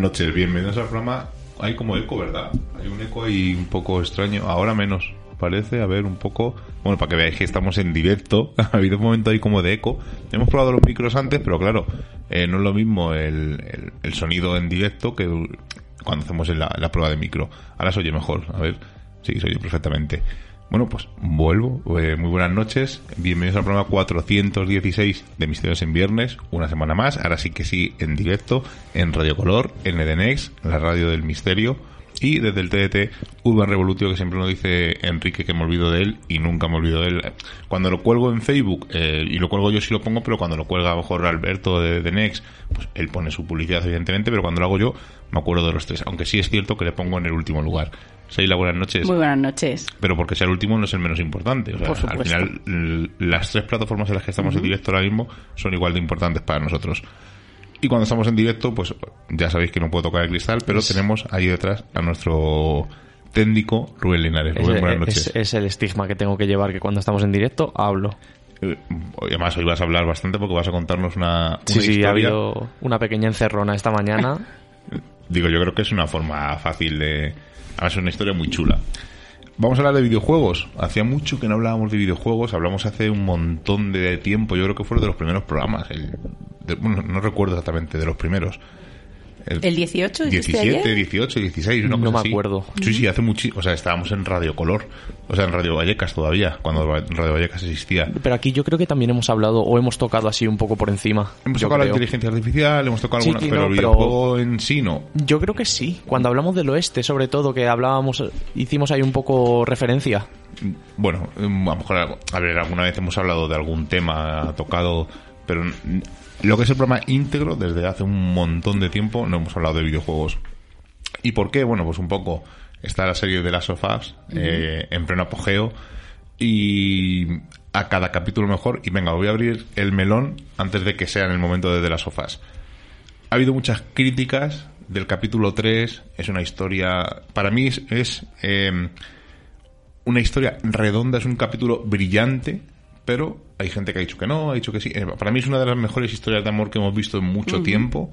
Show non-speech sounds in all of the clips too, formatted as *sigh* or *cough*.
Noches, bienvenidos al programa. Hay como eco, ¿verdad? Hay un eco ahí un poco extraño, ahora menos, parece, a ver, un poco... Bueno, para que veáis que estamos en directo, *laughs* ha habido un momento ahí como de eco. Hemos probado los micros antes, pero claro, eh, no es lo mismo el, el, sonido en directo que cuando hacemos la, la prueba de micro. Ahora se oye mejor, a ver, sí, se oye perfectamente. Bueno, pues vuelvo. Eh, muy buenas noches. Bienvenidos al programa 416 de Misterios en Viernes. Una semana más. Ahora sí que sí, en directo, en Radio Color, en Edenex, la radio del misterio. Y desde el TDT Urban Revolutio, que siempre nos dice Enrique que me olvido de él y nunca me olvido de él. Cuando lo cuelgo en Facebook, eh, y lo cuelgo yo sí lo pongo, pero cuando lo cuelga a lo mejor Alberto de Edenex, pues él pone su publicidad evidentemente, pero cuando lo hago yo me acuerdo de los tres. Aunque sí es cierto que le pongo en el último lugar. Seila, buenas noches. Muy buenas noches. Pero porque sea el último no es el menos importante. O sea, al final, las tres plataformas en las que estamos en directo ahora mismo son igual de importantes para nosotros. Y cuando estamos en directo, pues ya sabéis que no puedo tocar el cristal, pero tenemos ahí detrás a nuestro técnico Rubén Linares. Rubén, buenas noches. Es, el estigma que tengo que llevar, que cuando estamos en directo hablo. Eh, además, hoy vas a hablar bastante porque vas a contarnos una, una sí, sí, ha habido una pequeña encerrona esta mañana. *laughs* Digo, yo creo que es una forma fácil de Además es una historia muy chula. Vamos a hablar de videojuegos. Hacía mucho que no hablábamos de videojuegos. Hablamos hace un montón de tiempo. Yo creo que fue de los primeros programas. bueno, no recuerdo exactamente de los primeros. ¿El, 18? 17, 18, 16, no me acuerdo. Sí, sí, hace mucho. O sea, estábamos en Radio Color. O sea, en Radio Vallecas todavía, cuando Radio Vallecas existía. Pero aquí yo creo que también hemos hablado o hemos tocado así un poco por encima. Hemos tocado la inteligencia artificial, hemos tocado algunas, pero el videojuego en sí no. Yo creo que sí. Cuando hablamos del oeste, sobre todo, que hablábamos, hicimos ahí un poco referencia. Bueno, a lo mejor, a ver, alguna vez hemos hablado de algún tema tocado, pero lo que es el programa íntegro, desde hace un montón de tiempo no hemos hablado de videojuegos. ¿Y por qué? Bueno, pues un poco está la serie de las sofás eh, en pleno apogeo y a cada capítulo mejor. Y venga, voy a abrir el melón antes de que sea en el momento de The Last of Ha habido muchas críticas del capítulo 3. Es una historia. Para mí es, em, una historia redonda, es un capítulo brillante pero hay gente que ha dicho que no, ha dicho que sí. Eh, para mí es una de las mejores historias de amor que hemos visto en mucho tiempo,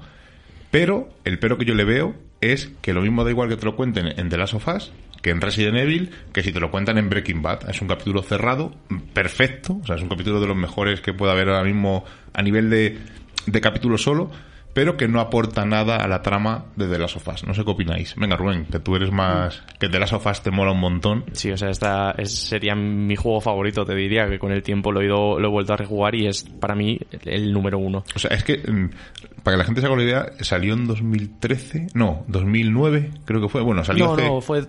pero el pero que yo le veo es que lo mismo da igual que te lo cuenten en The Last of Us, que en Resident Evil, que si te lo cuentan en Breaking Bad. Es un capítulo cerrado, perfecto, o sea, es un capítulo de los mejores que puede haber ahora mismo a nivel de, de capítulo solo, pero que no aporta nada a la trama de The Last of Us. No sé qué opináis. Venga, Rubén, que tú eres más... que The Last of Us te mola un montón. Sí, o sea, esta sería mi juego favorito, te diría, que con el tiempo lo he, ido, lo he vuelto a rejugar y es para mí el número uno. O sea, es que, mm, para que la gente se haga la idea, salió en 2013, no, 2009, creo que fue. Bueno, salió No, no, fue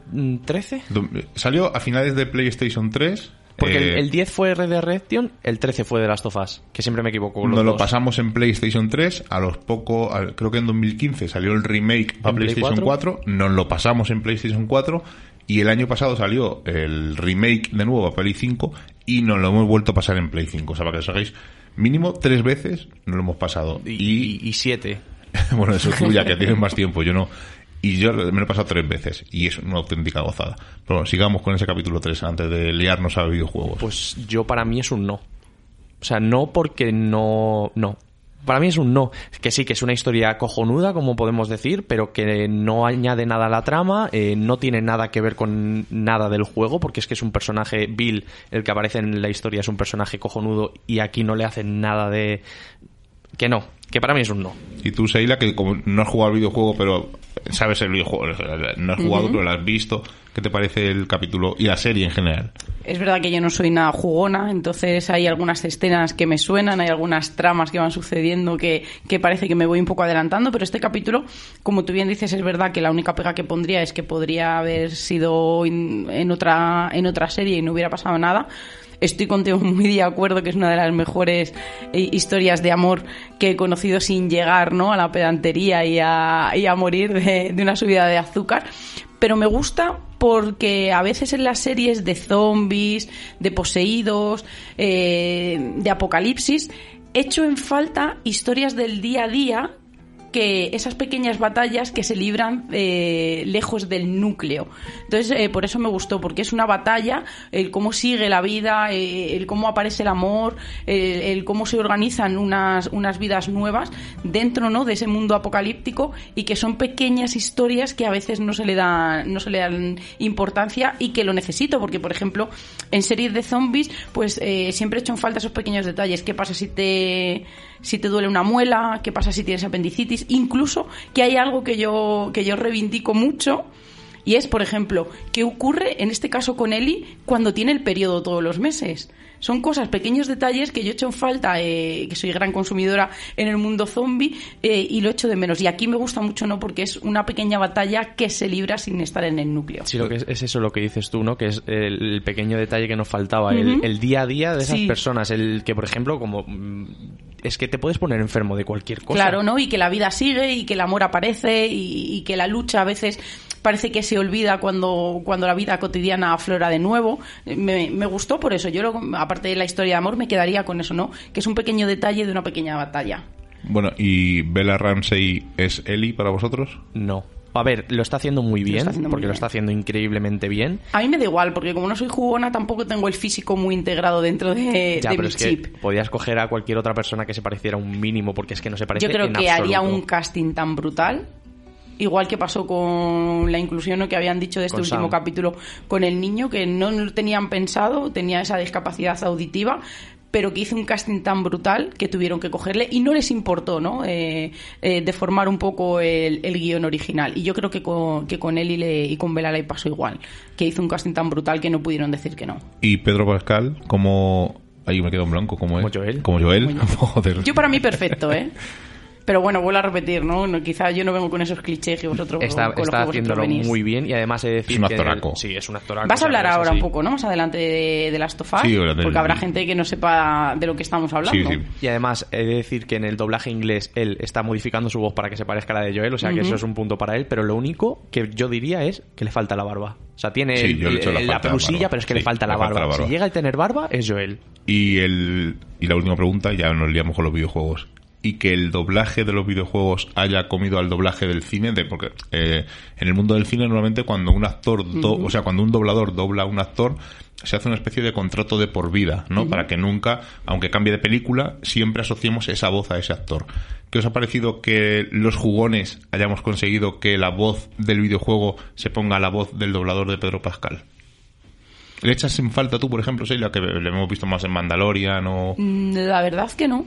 13. Mm, salió a finales de PlayStation 3 porque el, 10 eh, fue Red Dead Redemption, el 13 fue de Last of Us, que siempre me equivoco. Nos lo pasamos en PlayStation 3, a los pocos, creo que en 2015 salió el remake para PlayStation 4? nos lo pasamos en PlayStation 4 y el año pasado salió el remake de nuevo a Play 5 y nos lo hemos vuelto a pasar en Play 5. O sea, para que os hagáis, mínimo tres veces nos lo hemos pasado. Y, y, siete. *laughs* bueno, eso tú ya que tienes más tiempo, yo no. Y yo me lo he pasado tres veces y es una auténtica gozada. Pero bueno, sigamos con ese capítulo 3 antes de liarnos a videojuegos. Pues yo para mí es un no. O sea, no porque no... No. Para mí es un no. Que sí, que es una historia cojonuda, como podemos decir, pero que no añade nada a la trama, eh, no tiene nada que ver con nada del juego, porque es que es un personaje, Bill, el que aparece en la historia, es un personaje cojonudo y aquí no le hacen nada de... Que no, que para mí es un no. Y tú, Seila, que como no has jugado al videojuego, pero sabes el videojuego, no has jugado, pero lo has visto. ¿Qué te parece el capítulo y la serie en general? Es verdad que yo no soy nada jugona, entonces hay algunas escenas que me suenan, hay algunas tramas que van sucediendo que, que parece que me voy un poco adelantando, pero este capítulo, como tú bien dices, es verdad que la única pega que pondría es que podría haber sido en, otra, en otra serie y no hubiera pasado nada estoy contigo *laughs* muy de acuerdo que es una de las mejores eh, historias de amor que he conocido sin llegar ¿no? a la pedantería y a, morir de, una subida de azúcar. Pero me gusta porque a veces en las series de zombies, de poseídos, eh, de apocalipsis, echo en falta historias del día a día que esas pequeñas batallas que se libran eh, lejos del núcleo. Entonces, eh, por eso me gustó, porque es una batalla, el cómo sigue la vida, eh, el cómo aparece el amor, el, cómo se organizan unas, unas vidas nuevas dentro ¿no? de ese mundo apocalíptico y que son pequeñas historias que a veces no se le dan, no se le dan importancia y que lo necesito, porque por ejemplo, en series de zombies, pues siempre he hecho en falta esos pequeños detalles. ¿Qué pasa si te, si te duele una muela? ¿Qué pasa si tienes apendicitis? Incluso que hay algo que yo, que yo reivindico mucho. Y es, por ejemplo, ¿qué ocurre en este caso con Eli cuando tiene el periodo todos los meses? Son cosas, pequeños detalles que yo he hecho en falta, eh, que soy gran consumidora en el mundo zombie eh, y lo echo de menos. Y aquí me gusta mucho, ¿no? Porque es una pequeña batalla que se libra sin estar en el núcleo. Sí, lo que es, es eso lo que dices tú, ¿no? Que es el, pequeño detalle que nos faltaba, el, día a día de esas Sí. personas. El que, por ejemplo, como. mm, Es que te puedes poner enfermo de cualquier cosa. Claro, ¿no? Y que la vida sigue y que el amor aparece y, y que la lucha a veces parece que se olvida cuando, cuando la vida cotidiana aflora de nuevo. Me, me gustó por eso. Yo, lo- aparte de la historia de amor, me quedaría con eso, ¿no? Que es un pequeño detalle de una pequeña batalla. Bueno, ¿y Bella Ramsey es Ellie para vosotros? No. A ver, lo está haciendo muy bien, está haciendo muy porque lo está haciendo increíblemente bien. A mí me da igual, porque como no soy jugona, tampoco tengo el físico muy integrado dentro de, ya, de pero mi es que chip. podías coger a cualquier otra persona que se pareciera un mínimo, porque es que no se parece Yo creo en que haría un casting tan brutal. Igual que pasó con la inclusión ¿no? que habían dicho de este Con último Sam. capítulo con el niño, que no lo tenían pensado, tenía esa discapacidad auditiva, pero que hizo un casting tan brutal que tuvieron que cogerle y no les importó ¿no? Eh, eh, deformar un poco el, el guion original. Y yo creo que con, que con él y, le- y con Bela le pasó igual, que hizo un casting tan brutal que no pudieron decir que no. ¿Y Pedro Pascal como... Ahí me quedo en blanco, ¿cómo es? Como Joel. Como Joel. Como Joel. *laughs* Joder. Yo para mí perfecto, ¿eh? *laughs* Pero bueno, vuelvo a repetir, ¿no? No, Quizá yo no vengo con esos clichés que vosotros Está, con está haciéndolo muy bien y además he de decir Es un que- actoraco. sí, es un actoraco. Vas a hablar ahora así. un poco, ¿no? Más adelante de, de Last of Us, Sí, del- porque habrá gente que no sepa de lo que estamos hablando. Sí, sí. Y además he de decir que en el doblaje inglés él está modificando su voz para que se parezca a la de Joel, o sea que eso es un punto para él, pero lo único que yo diría es que le falta la barba. O sea, tiene Sí, el- la la pelusilla, pero es que Sí, le falta la le falta barba. la barba. Si llega a tener barba, es Joel. Y, el, y la última pregunta, ya nos liamos con los videojuegos. Y que el doblaje de los videojuegos haya comido al doblaje del cine, de, porque eh, en el mundo del cine normalmente cuando un actor, do- o sea, cuando un doblador dobla a un actor, se hace una especie de contrato de por vida, ¿no? Para que nunca, aunque cambie de película, siempre asociemos esa voz a ese actor. ¿Qué os ha parecido que los jugones hayamos conseguido que la voz del videojuego se ponga a la voz del doblador de Pedro Pascal? ¿Le echas en falta tú, por ejemplo, Sheila, que le hemos visto más en Mandalorian o... Mm, La verdad que no.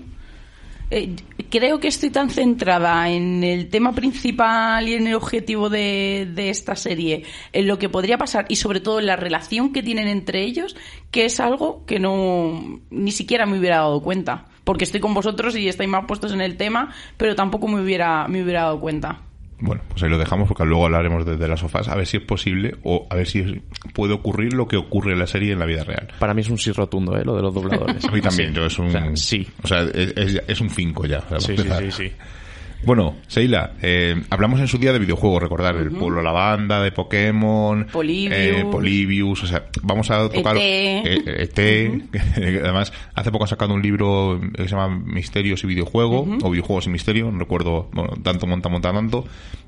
Eh, creo que estoy tan centrada en el tema principal y en el objetivo de, de esta serie, en lo que podría pasar y sobre todo en la relación que tienen entre ellos, que es algo que no ni siquiera me hubiera dado cuenta. Porque estoy con vosotros y estáis más puestos en el tema, pero tampoco me hubiera, me hubiera dado cuenta. Bueno, pues ahí lo dejamos porque luego hablaremos de, de las sofás, a ver si es posible o a ver si puede ocurrir lo que ocurre en la serie en la vida real. Para mí es un sí rotundo, ¿eh? Lo de los dobladores. A mí también, yo es un... O sea, sí. O sea, es, es- es un 5 ya. o sea, Sí, sí, sí, sí. Bueno, Seila, eh, hablamos en su día de videojuegos, recordar, el pueblo lavanda, de Pokémon, Polybius. eh, Polybius, o sea, vamos a tocar ET. eh, ET, que *laughs* además hace poco ha sacado un libro que se llama Misterios y Videojuego, o Videojuegos y Misterio, no recuerdo, bueno, tanto monta, monta, tanto,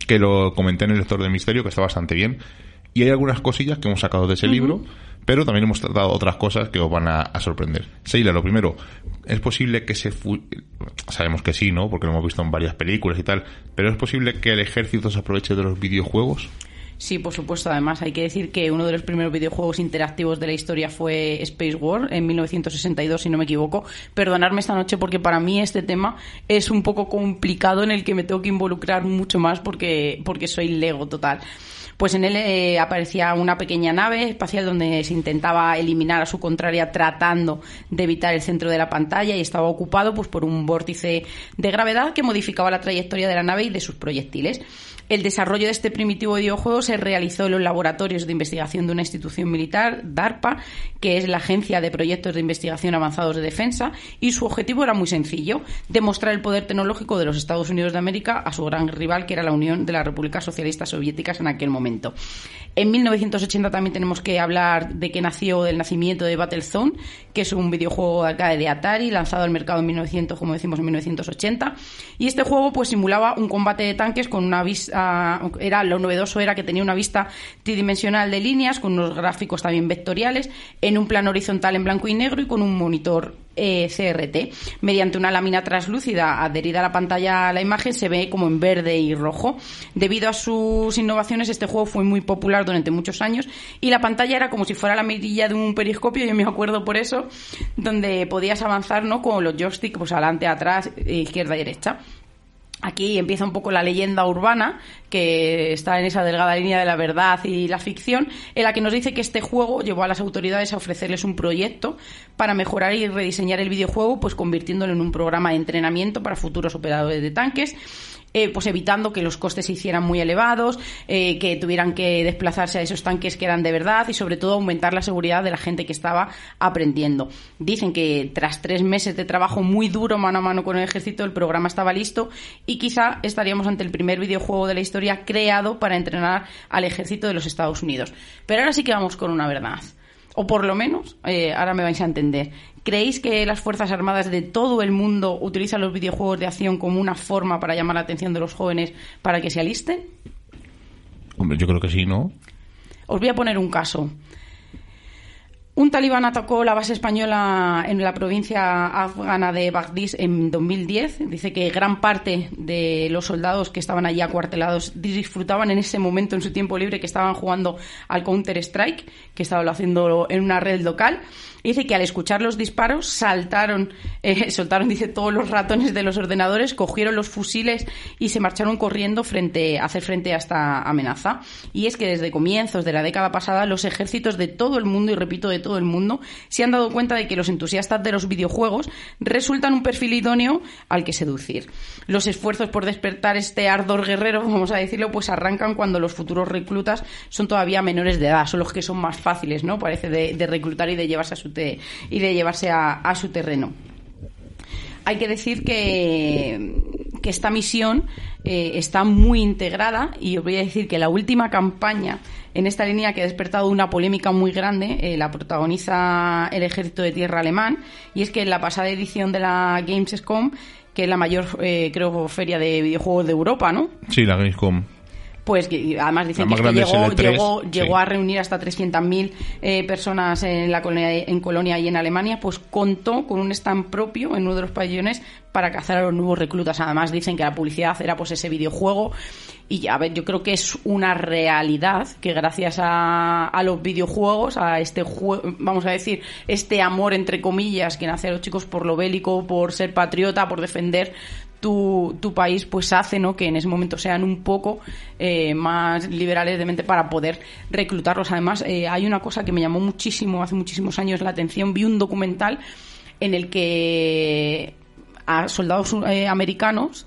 que lo comenté en el lector de Misterio, que está bastante bien. Y hay algunas cosillas que hemos sacado de ese libro, pero también hemos tratado otras cosas que os van a, sorprender. Seila, lo primero, es posible que se... fu- Sabemos que sí, ¿no? Porque lo hemos visto en varias películas y tal, pero es posible que el ejército se aproveche de los videojuegos. Sí, por supuesto. Además, hay que decir que uno de los primeros videojuegos interactivos de la historia fue Space War en 1962, si no me equivoco. Perdonadme esta noche porque para mí este tema es un poco complicado en el que me tengo que involucrar mucho más porque, porque soy Lego total. Pues en él eh, aparecía una pequeña nave espacial donde se intentaba eliminar a su contraria tratando de evitar el centro de la pantalla y estaba ocupado pues por un vórtice de gravedad que modificaba la trayectoria de la nave y de sus proyectiles. El desarrollo de este primitivo videojuego se realizó en los laboratorios de investigación de una institución militar, DARPA, que es la Agencia de Proyectos de Investigación Avanzados de Defensa, y su objetivo era muy sencillo, demostrar el poder tecnológico de los Estados Unidos de América a su gran rival, que era la Unión de las Repúblicas Socialistas Soviéticas en aquel momento. En 1980 también tenemos que hablar de que nació del nacimiento de Battlezone, que es un videojuego de arcade de Atari, lanzado al mercado en 1900, como decimos, en 1980. Y este juego pues simulaba un combate de tanques con una vista, era lo novedoso era que tenía una vista tridimensional de líneas, con unos gráficos también vectoriales, en un plano horizontal en blanco y negro y con un monitor eh, CRT. Mediante una lámina translúcida adherida a la pantalla a la imagen se ve como en verde y rojo. Debido a sus innovaciones, este juego fue muy popular durante muchos años y la pantalla era como si fuera la mirilla de un periscopio, yo me acuerdo por eso, donde podías avanzar ¿no? con los joysticks pues, adelante, atrás, izquierda y derecha. Aquí empieza un poco la leyenda urbana, que está en esa delgada línea de la verdad y la ficción, en la que nos dice que este juego llevó a las autoridades a ofrecerles un proyecto para mejorar y rediseñar el videojuego, pues convirtiéndolo en un programa de entrenamiento para futuros operadores de tanques eh, pues evitando que los costes se hicieran muy elevados, eh, que tuvieran que desplazarse a esos tanques que eran de verdad y sobre todo aumentar la seguridad de la gente que estaba aprendiendo. Dicen que tras tres meses de trabajo muy duro mano a mano con el ejército el programa estaba listo y quizá estaríamos ante el primer videojuego de la historia creado para entrenar al ejército de los Estados Unidos. Pero ahora sí que vamos con una verdad o por lo menos, eh, ahora me vais a entender, ¿Creéis que las Fuerzas Armadas de todo el mundo utilizan los videojuegos de acción como una forma para llamar la atención de los jóvenes para que se alisten? Hombre, yo creo que sí, ¿no? Os voy a poner un caso. Un talibán atacó la base española en la provincia afgana de Bagdís en 2010. Dice que gran parte de los soldados que estaban allí acuartelados disfrutaban en ese momento, en su tiempo libre, que estaban jugando al Counter-Strike, que estaban haciendo en una red local dice que al escuchar los disparos saltaron, eh, *laughs* soltaron, dice, todos los ratones de los ordenadores, cogieron los fusiles y se marcharon corriendo frente, a hacer frente a esta amenaza. Y es que desde comienzos de la década pasada los ejércitos de todo el mundo, y repito, de todo el mundo, se han dado cuenta de que los entusiastas de los videojuegos resultan un perfil idóneo al que seducir. Los esfuerzos por despertar este ardor guerrero, *laughs* vamos a decirlo, pues arrancan cuando los futuros reclutas son todavía menores de edad, son los que son más fáciles, ¿no? Parece de, de reclutar y de llevarse a su y de llevarse a, su terreno. Hay que decir que, que esta misión eh, está muy integrada y os voy a decir que la última campaña en esta línea que ha despertado una polémica muy grande eh, la protagoniza el ejército de tierra alemán y es que en la pasada edición de la Gamescom que es la mayor, eh, creo, feria de videojuegos de Europa, ¿no? Sí, la Gamescom pues que además dicen que, llegó, llegó, llegó, a reunir hasta 300.000 eh, personas en la colonia, en Colonia y en Alemania, pues contó con un stand propio en uno de los pabellones para cazar a los nuevos reclutas. Además dicen que la publicidad era pues ese videojuego y a ver, yo creo que es una realidad que gracias a, a los videojuegos, a este juego, vamos a decir, este amor entre comillas que nace a los chicos por lo bélico, por ser patriota, por defender tu, país pues hace ¿no? que en ese momento sean un poco eh, más liberales de mente para poder reclutarlos. Además, eh, hay una cosa que me llamó muchísimo, hace muchísimos años la atención, vi un documental en el que a soldados eh, americanos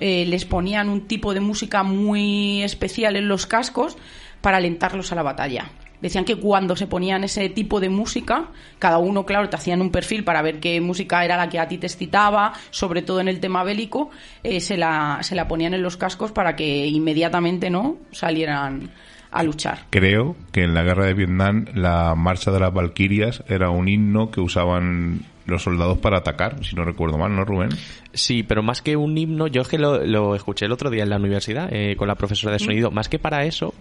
les ponían un tipo de música muy especial en los cascos para alentarlos a la batalla decían que cuando se ponían ese tipo de música, cada uno, claro, te hacían un perfil para ver qué música era la que a ti te excitaba, sobre todo en el tema bélico, eh, se, la, se la ponían en los cascos para que inmediatamente no salieran a luchar. Creo que en la guerra de Vietnam la marcha de las Valquirias era un himno que usaban los soldados para atacar, si no recuerdo mal, ¿no, Rubén? Sí, pero más que un himno, yo es que lo, escuché el otro día en la universidad eh, con la profesora de sonido, más que para eso,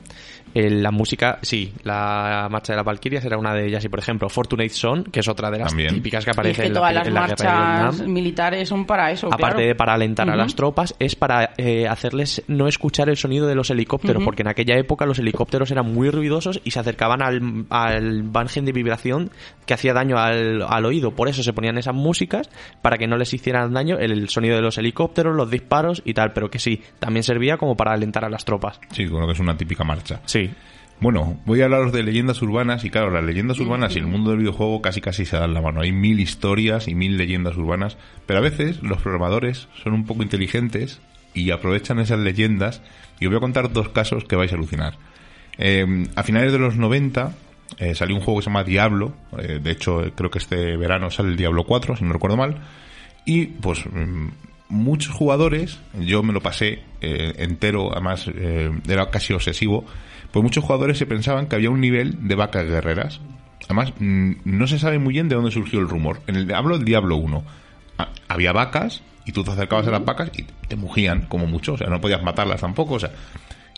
la música, sí, la marcha de las Valkyrias era una de ellas. Y por ejemplo Fortunate Son, que es otra de las típicas que aparece en, la, todas las marchas militares son para eso. Aparte de para alentar a las tropas, es para eh, hacerles no escuchar el sonido de los helicópteros, porque en aquella época los helicópteros eran muy ruidosos y se acercaban al, al margen de vibración que hacía daño al, al oído. Por eso se ponían esas músicas para que no les hicieran daño el sonido de los helicópteros, los disparos y tal, pero que sí, también servía como para alentar a las tropas. Sí, como que es una típica marcha. Sí. Bueno, voy a hablaros de leyendas urbanas y claro, las leyendas urbanas y el mundo del videojuego casi casi se dan la mano. Hay mil historias y mil leyendas urbanas, pero a veces los programadores son un poco inteligentes y aprovechan esas leyendas y os voy a contar dos casos que vais a alucinar. Eh, a finales de los 90 eh, salió un juego que se llama Diablo, eh, de hecho creo que este verano sale el Diablo 4, si no recuerdo mal, y pues mm, muchos jugadores, yo me lo pasé eh, entero, además eh, era casi obsesivo, pues muchos jugadores se pensaban que había un nivel de vacas guerreras. Además, mm, no se sabe muy bien de dónde surgió el rumor. En el hablo del Diablo 1. Ah, había vacas y tú te acercabas a las vacas y te mugían como mucho, o sea, no podías matarlas tampoco, o sea.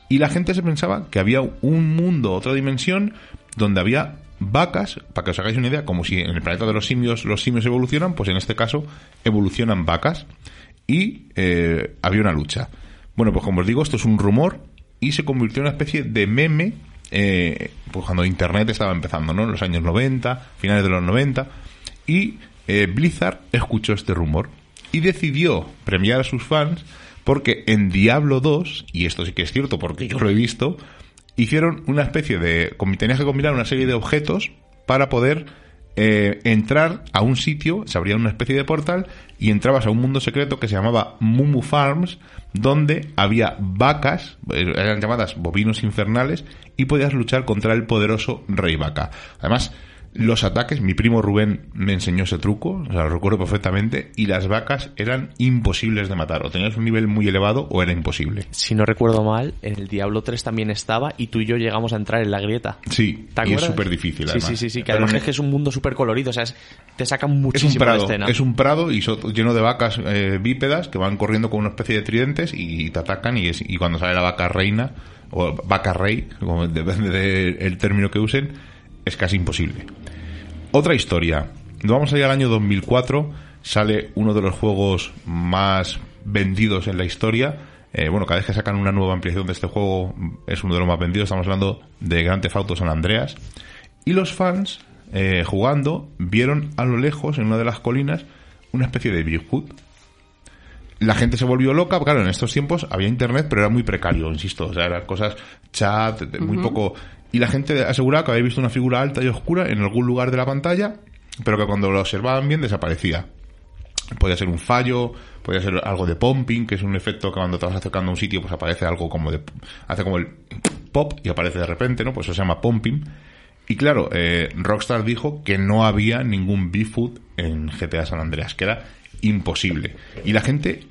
Y la gente se pensaba que había un mundo, otra dimensión, donde había vacas, para que os hagáis una idea, como si en el planeta de los simios los simios evolucionan, pues en este caso evolucionan vacas y eh, había una lucha. Bueno, pues como os digo, esto es un rumor y se convirtió en una especie de meme eh, pues cuando Internet estaba empezando, ¿no? En los años 90, finales de los 90, y eh, Blizzard escuchó este rumor y decidió premiar a sus fans porque en Diablo 2, y esto sí que es cierto porque yo lo he visto, hicieron una especie de... Tenías que combinar una serie de objetos para poder eh, entrar a un sitio, se abría una especie de portal y entrabas a un mundo secreto que se llamaba Mumu Farms, donde había vacas, eh, eran llamadas bovinos infernales, y podías luchar contra el poderoso rey vaca. Además, los ataques, mi primo Rubén me enseñó ese truco, o sea, lo recuerdo perfectamente, y las vacas eran imposibles de matar. O tenías un nivel muy elevado o era imposible. Si no recuerdo mal, en el Diablo 3 también estaba y tú y yo llegamos a entrar en la grieta. Sí, y es súper difícil. Sí, sí, sí, sí, que además es que es un mundo súper colorido, o sea, te sacan muchísimo es un prado, escena. Es un prado y lleno de vacas eh, bípedas que van corriendo con una especie de tridentes y te atacan y, y cuando sale la vaca reina o vaca rey, como depende del término que usen, es casi imposible. Otra historia. Nos vamos a ir al año 2004. Sale uno de los juegos más vendidos en la historia. Eh, bueno, cada vez que sacan una nueva ampliación de este juego es uno de los más vendidos. Estamos hablando de Grand Theft Auto San Andreas. Y los fans, eh, jugando, vieron a lo lejos, en una de las colinas, una especie de Bigfoot. La gente se volvió loca, claro, en estos tiempos había internet, pero era muy precario, insisto, o sea, eran cosas chat, muy poco y la gente aseguraba que había visto una figura alta y oscura en algún lugar de la pantalla, pero que cuando lo observaban bien desaparecía. Podía ser un fallo, podía ser algo de pumping, que es un efecto que cuando te vas acercando a un sitio, pues aparece algo como de. hace como el pop y aparece de repente, ¿no? Pues eso se llama pumping. Y claro, eh, Rockstar dijo que no había ningún Bigfoot en GTA San Andreas, que era imposible. Y la gente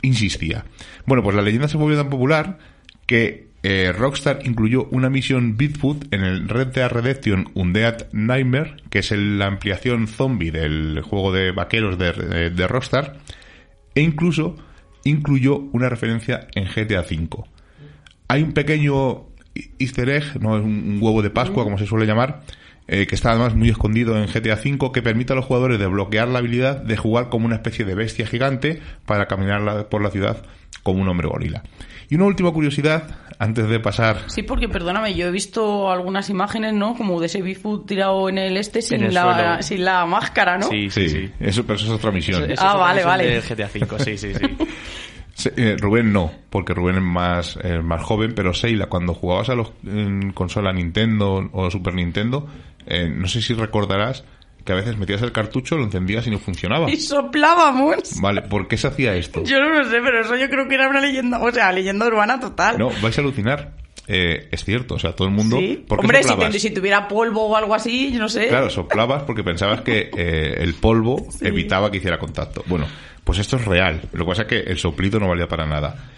insistía. Bueno, pues la leyenda se volvió tan popular que eh, Rockstar incluyó una misión Bigfoot en el Red Dead Redemption Undead Nightmare, que es la ampliación zombie del juego de vaqueros de, de Rockstar, e incluso incluyó una referencia en GTA V. Hay un pequeño easter egg, no es un huevo de Pascua, como se suele llamar, eh, que está además muy escondido en GTA V, que permite a los jugadores desbloquear la habilidad de jugar como una especie de bestia gigante para caminar por la ciudad como un hombre gorila. Y una última curiosidad, antes de pasar. Sí, porque perdóname, yo he visto algunas imágenes, ¿no? Como de ese Bigfoot tirado en el este sin, la, sin la máscara, ¿no? Sí, sí, sí. Eso, pero eso es otra misión. ah, vale, vale. GTA V, *laughs* sí, sí, sí. Eh, Rubén no, porque Rubén es más, más joven, pero Seila, cuando jugabas a los en consola Nintendo o Super Nintendo, eh, no sé si recordarás que a veces metías el cartucho, lo encendías y no funcionaba. *laughs* Y soplábamos. Vale, ¿por qué se hacía esto? Yo no lo sé, pero eso yo creo que era una leyenda, o sea, leyenda urbana total. No, vais a alucinar. Eh, es cierto, o sea, todo el mundo... ¿Sí? Hombre, si, tuviera polvo o algo así, yo no sé. Claro, soplabas porque pensabas que *laughs* eh, el polvo evitaba que hiciera contacto. Bueno, pues esto es real. Lo que pasa es que el soplido no valía para nada.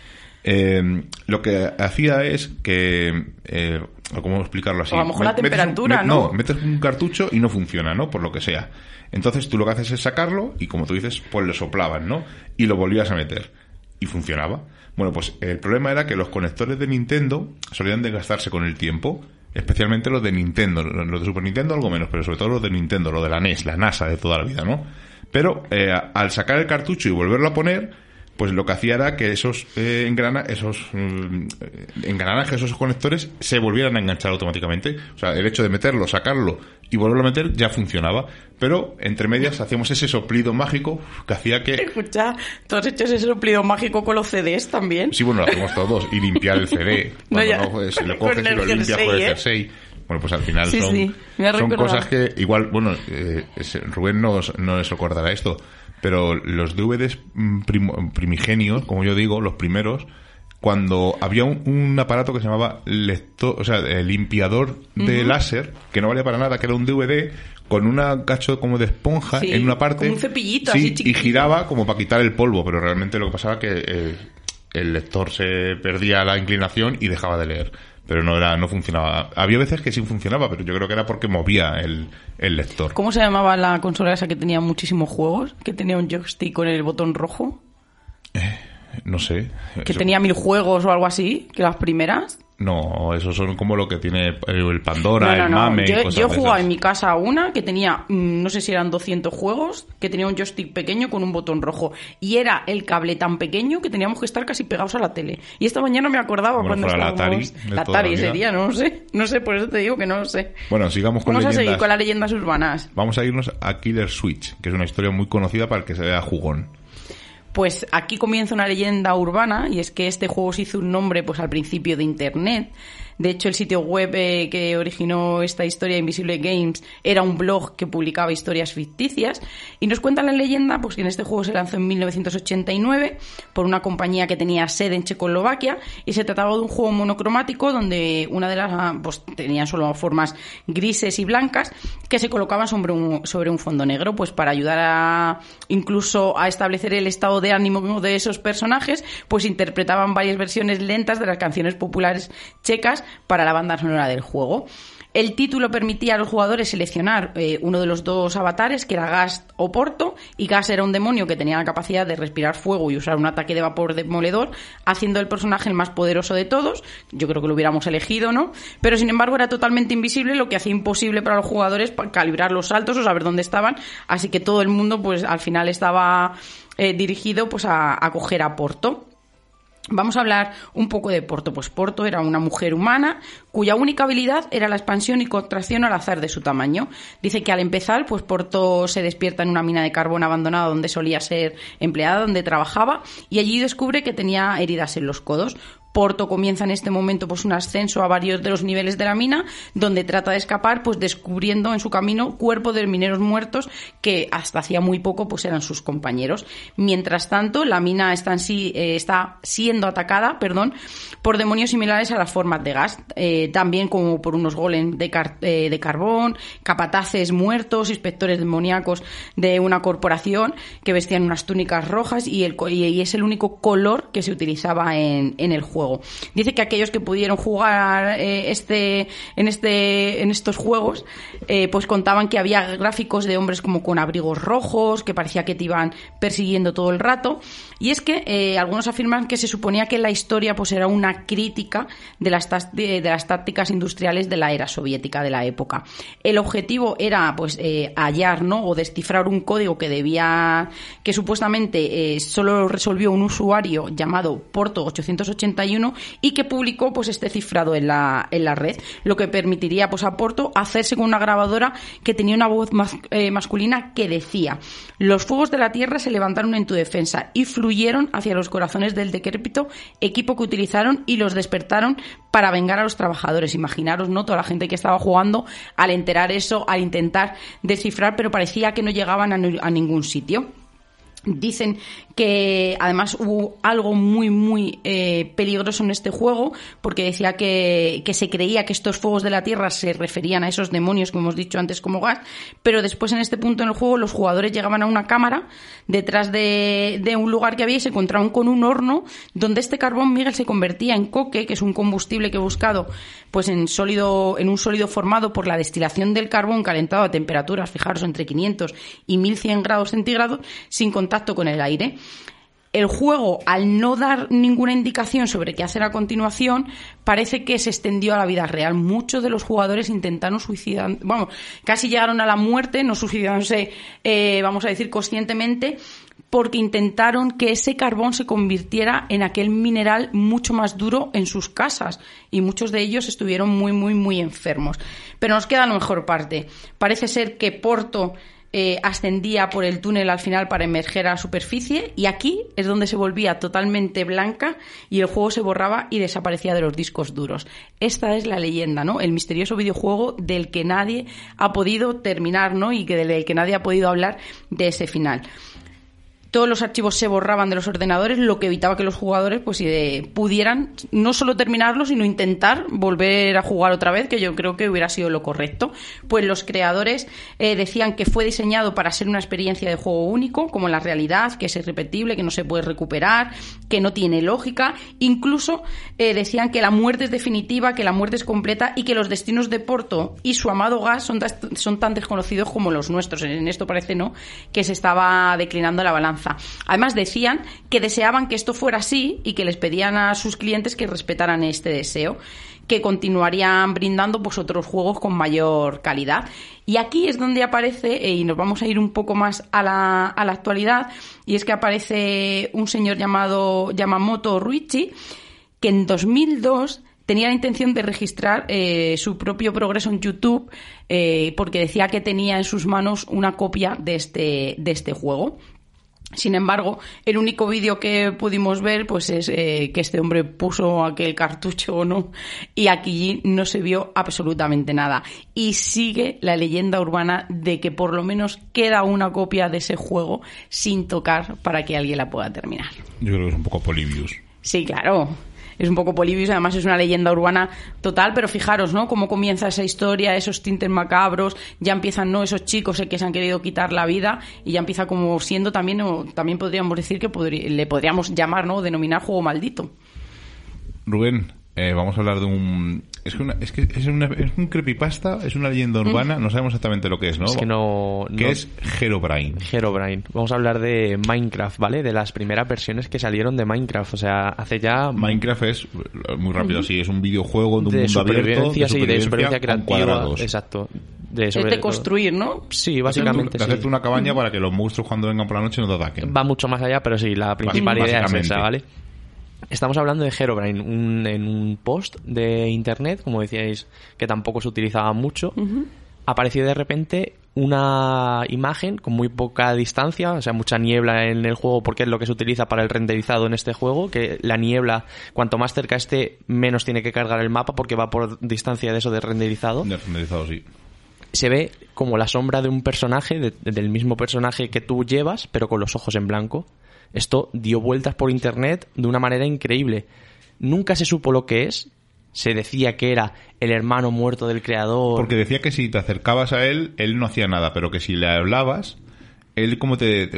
Eh, lo que hacía es que eh, ¿Cómo explicarlo así? a lo mejor la temperatura, ¿no? No, metes un cartucho y no funciona, ¿no? Por lo que sea. Entonces tú lo que haces es sacarlo y como tú dices, pues lo soplaban, ¿no? Y lo volvías a meter. Y funcionaba. Bueno, pues el problema era que los conectores de Nintendo solían desgastarse con el tiempo. Especialmente los de Nintendo. Los de Super Nintendo algo menos, pero sobre todo los de Nintendo, lo de la NES, la NASA de toda la vida, ¿no? Pero eh, al sacar el cartucho y volverlo a poner, pues lo que hacía era que esos eh, engrana, esos mm, engranajes, esos conectores se volvieran a enganchar automáticamente. O sea, el hecho de meterlo, sacarlo y volverlo a meter ya funcionaba. Pero entre medias hacíamos ese soplido mágico que hacía que. *laughs* Escucha, ¿tú has hecho ese soplido mágico con los CDs también? Sí, bueno, lo hacemos todos. Y limpiar el CD. *laughs* No, pues, lo coges y lo limpias con el jersey. Bueno, pues al final son, son cosas que igual, bueno, eh, Rubén nos, no nos recordará esto pero los DVDs mm, primigenios, como yo digo, los primeros, cuando había un, aparato que se llamaba lector, o sea, el limpiador de láser, que no valía para nada, que era un DVD con una cacho como de esponja Sí, en una parte. un cepillito sí, así y giraba como para quitar el polvo, pero realmente lo que pasaba que eh, el lector se perdía la inclinación y dejaba de leer. Pero no era, no funcionaba. Había veces que sí funcionaba, pero yo creo que era porque movía el, el lector. ¿Cómo se llamaba la consola esa que tenía muchísimos juegos? Que tenía un joystick con el botón rojo. No sé. Que Eso- tenía mil juegos o algo así, que las primeras. No, esos son como lo que tiene el Pandora, no, no, el no. Mame. y Yo, cosas yo jugaba en mi casa una que tenía, mm, no sé si eran 200 juegos, que tenía un joystick pequeño con un botón rojo. Y era el cable tan pequeño que teníamos que estar casi pegados a la tele. Y esta mañana me acordaba Bueno, cuando fuera la estábamos... Atari la Atari sería, no sé. No sé, por eso te digo que no lo sé. Bueno, sigamos con Vamos a seguir leyendas. con las leyendas urbanas. Vamos a irnos a Killer Switch, que es una historia muy conocida para el que se vea jugón. Pues aquí comienza una leyenda urbana y es que este juego se hizo un nombre pues al principio de internet. De hecho, el sitio web eh, que originó esta historia, Invisible Games, era un blog que publicaba historias ficticias. Y nos cuenta la leyenda pues, que en este juego se lanzó en 1989 por una compañía que tenía sede en Checoslovaquia y se trataba de un juego monocromático donde una de las ah, pues, tenía solo formas grises y blancas que se colocaban sobre un, sobre un fondo negro pues para ayudar a incluso a establecer el estado de ánimo de esos personajes pues interpretaban varias versiones lentas de las canciones populares checas para la banda sonora del juego. El título permitía a los jugadores seleccionar eh, uno de los dos avatares, que era Gast o Porto, y Gas era un demonio que tenía la capacidad de respirar fuego y usar un ataque de vapor demoledor, haciendo el personaje el más poderoso de todos. Yo creo que lo hubiéramos elegido, ¿no? Pero sin embargo era totalmente invisible, lo que hacía imposible para los jugadores calibrar los saltos o saber dónde estaban, así que todo el mundo, pues al final estaba eh, dirigido pues a coger a Porto. Vamos a hablar un poco de Porto. Pues Porto era una mujer humana cuya única habilidad era la expansión y contracción al azar de su tamaño. Dice que al empezar, pues Porto se despierta en una mina de carbón abandonada donde solía ser empleada, donde trabajaba, y allí descubre que tenía heridas en los codos. Porto comienza en este momento pues un ascenso a varios de los niveles de la mina, donde trata de escapar, pues descubriendo en su camino cuerpos de mineros muertos que hasta hacía muy poco pues eran sus compañeros. Mientras tanto, la mina está, en sí, eh, está siendo atacada, perdón, por demonios similares a las formas de gas, eh, también como por unos golems de, eh, de carbón, capataces muertos, inspectores demoníacos de una corporación que vestían unas túnicas rojas y, el, y es el único color que se utilizaba en, en el juego. Dice que aquellos que pudieron jugar eh, este, en, este, en estos juegos, eh, pues contaban que había gráficos de hombres como con abrigos rojos, que parecía que te iban persiguiendo todo el rato. Y es que eh, algunos afirman que se suponía que la historia pues era una crítica de las, de, las tácticas industriales de la era soviética de la época. El objetivo era pues hallar ¿no? o descifrar un código que debía que supuestamente solo resolvió un usuario llamado Porto 881 y que publicó pues este cifrado en la, en la red, lo que permitiría pues a Porto hacerse con una grabadora que tenía una voz eh, masculina que decía los fuegos de la tierra se levantaron en tu defensa y fluyeron hacia los corazones del decrépito equipo que utilizaron y los despertaron para vengar a los trabajadores. Imaginaros, ¿no? Toda la gente que estaba jugando al enterar eso, al intentar descifrar, pero parecía que no llegaban a ningún sitio. Dicen que además hubo algo muy, muy eh, peligroso en este juego, porque decía que, que se creía que estos fuegos de la Tierra se referían a esos demonios que hemos dicho antes como gas, pero después en este punto en el juego los jugadores llegaban a una cámara detrás de, de un lugar que había y se encontraban con un horno donde este carbón, Miguel, se convertía en coque, que es un combustible que he buscado pues en, sólido, en un sólido formado por la destilación del carbón calentado a temperaturas, fijaros, entre 500 y 1100 grados centígrados, sin con el aire. El juego, al no dar ninguna indicación sobre qué hacer a continuación, parece que se extendió a la vida real. Muchos de los jugadores intentaron suicidar, vamos, casi llegaron a la muerte, no suicidándose, eh, vamos a decir, conscientemente, porque intentaron que ese carbón se convirtiera en aquel mineral mucho más duro en sus casas y muchos de ellos estuvieron muy, muy, muy enfermos. Pero nos queda la mejor parte. Parece ser que Porto eh, ascendía por el túnel al final para emerger a la superficie y aquí es donde se volvía totalmente blanca y el juego se borraba y desaparecía de los discos duros. Esta es la leyenda, ¿no? El misterioso videojuego del que nadie ha podido terminar, ¿no? Y que del que nadie ha podido hablar de ese final. Todos los archivos se borraban de los ordenadores, lo que evitaba que los jugadores pues eh, pudieran no solo terminarlo, sino intentar volver a jugar otra vez, que yo creo que hubiera sido lo correcto. Pues los creadores eh, decían que fue diseñado para ser una experiencia de juego único, como la realidad, que es irrepetible, que no se puede recuperar, que no tiene lógica. Incluso eh, decían que la muerte es definitiva, que la muerte es completa y que los destinos de Porto y su amado gas son, son tan desconocidos como los nuestros. En esto parece no que se estaba declinando la balanza. Además decían que deseaban que esto fuera así y que les pedían a sus clientes que respetaran este deseo que continuarían brindando pues otros juegos con mayor calidad. Y aquí es donde aparece, eh, y nos vamos a ir un poco más a la, a la actualidad, y es que aparece un señor llamado Yamamoto Ruichi, que en 2002 tenía la intención de registrar eh, su propio progreso en YouTube eh, porque decía que tenía en sus manos una copia de este, de este juego. Sin embargo, el único vídeo que pudimos ver pues es eh, que este hombre puso aquel cartucho o no y aquí no se vio absolutamente nada. Y sigue la leyenda urbana de que por lo menos queda una copia de ese juego sin tocar para que alguien la pueda terminar. Yo creo que es un poco Polybius. Sí, claro es un poco Polibius, además es una leyenda urbana total, pero fijaros, ¿no? Cómo comienza esa historia, esos tintes macabros, ya empiezan, ¿no? Esos chicos que se han querido quitar la vida y ya empieza como siendo también, o también podríamos decir que le podríamos llamar, ¿no? Denominar juego maldito. Rubén, eh, vamos a hablar de un es que, es, que es, un creepypasta, es una leyenda urbana, no sabemos exactamente lo que es, ¿no? Es que no... ¿Qué es Herobrine? Herobrine. Vamos a hablar de Minecraft, ¿vale? De las primeras versiones que salieron de Minecraft, o sea, hace ya... Minecraft es, muy rápido, sí, es un videojuego de un mundo abierto, de sí, de supervivencia creativa, exacto. De, de construir, ¿no? Sí, básicamente. De hacerte una cabaña para que los monstruos cuando vengan por la noche no te ataquen. Va mucho más allá, pero sí, la principal idea es esa, ¿vale? Estamos hablando de Herobrine, un, en un post de internet, como decíais, que tampoco se utilizaba mucho. Apareció de repente una imagen con muy poca distancia, o sea, mucha niebla en el juego, porque es lo que se utiliza para el renderizado en este juego, que la niebla, cuanto más cerca esté, menos tiene que cargar el mapa, porque va por distancia de eso de renderizado. De renderizado, sí. Se ve como la sombra de un personaje, del mismo personaje que tú llevas, pero con los ojos en blanco. Esto dio vueltas por internet de una manera increíble. Nunca se supo lo que es. Se decía que era el hermano muerto del creador. Porque decía que si te acercabas a él, él no hacía nada, pero que si le hablabas, él como te,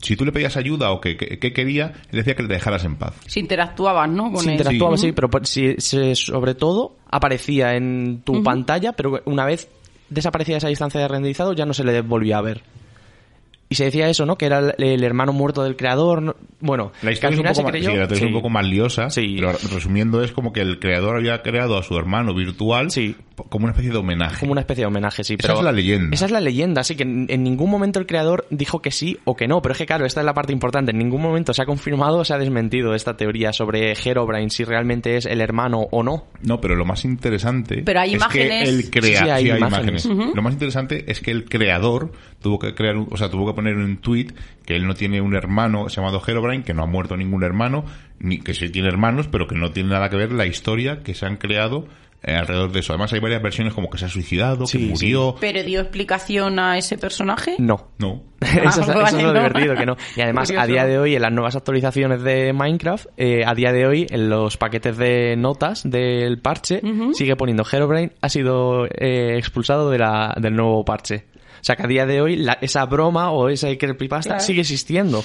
si tú le pedías ayuda o que, quería, él decía que le dejaras en paz. Si interactuabas, ¿no? Con si interactuabas, sí, pero si, sobre todo aparecía en tu pantalla, pero una vez desaparecía esa distancia de renderizado ya no se le volvía a ver. Y se decía eso, ¿no? Que era el, hermano muerto del creador. Bueno, la historia es, un poco, más, sí, un poco más liosa. Pero resumiendo, es como que el creador había creado a su hermano virtual como una especie de homenaje. Como una especie de homenaje, sí. Esa es la leyenda. Esa es la leyenda, así que en, ningún momento el creador dijo que sí o que no. Pero es que, claro, esta es la parte importante. En ningún momento se ha confirmado o se ha desmentido esta teoría sobre Herobrine, si realmente es el hermano o no. No, pero lo más interesante pero hay es imágenes... que el creador. hay, imágenes. Lo más interesante es que el creador tuvo que crear, o sea, tuvo que poner un tweet que él no tiene un hermano llamado Herobrine, que no ha muerto ningún hermano, ni que sí tiene hermanos, pero que no tiene nada que ver la historia que se han creado eh, alrededor de eso. Además hay varias versiones como que se ha suicidado, que murió. ¿Pero dio explicación a ese personaje? No. No. *laughs* eso, es, lo divertido, que no. Y además, *laughs* a día de hoy, en las nuevas actualizaciones de Minecraft, eh, a día de hoy, en los paquetes de notas del parche, sigue poniendo Herobrine ha sido eh, expulsado de la, del nuevo parche. O sea que a día de hoy esa broma o esa creepypasta sigue existiendo.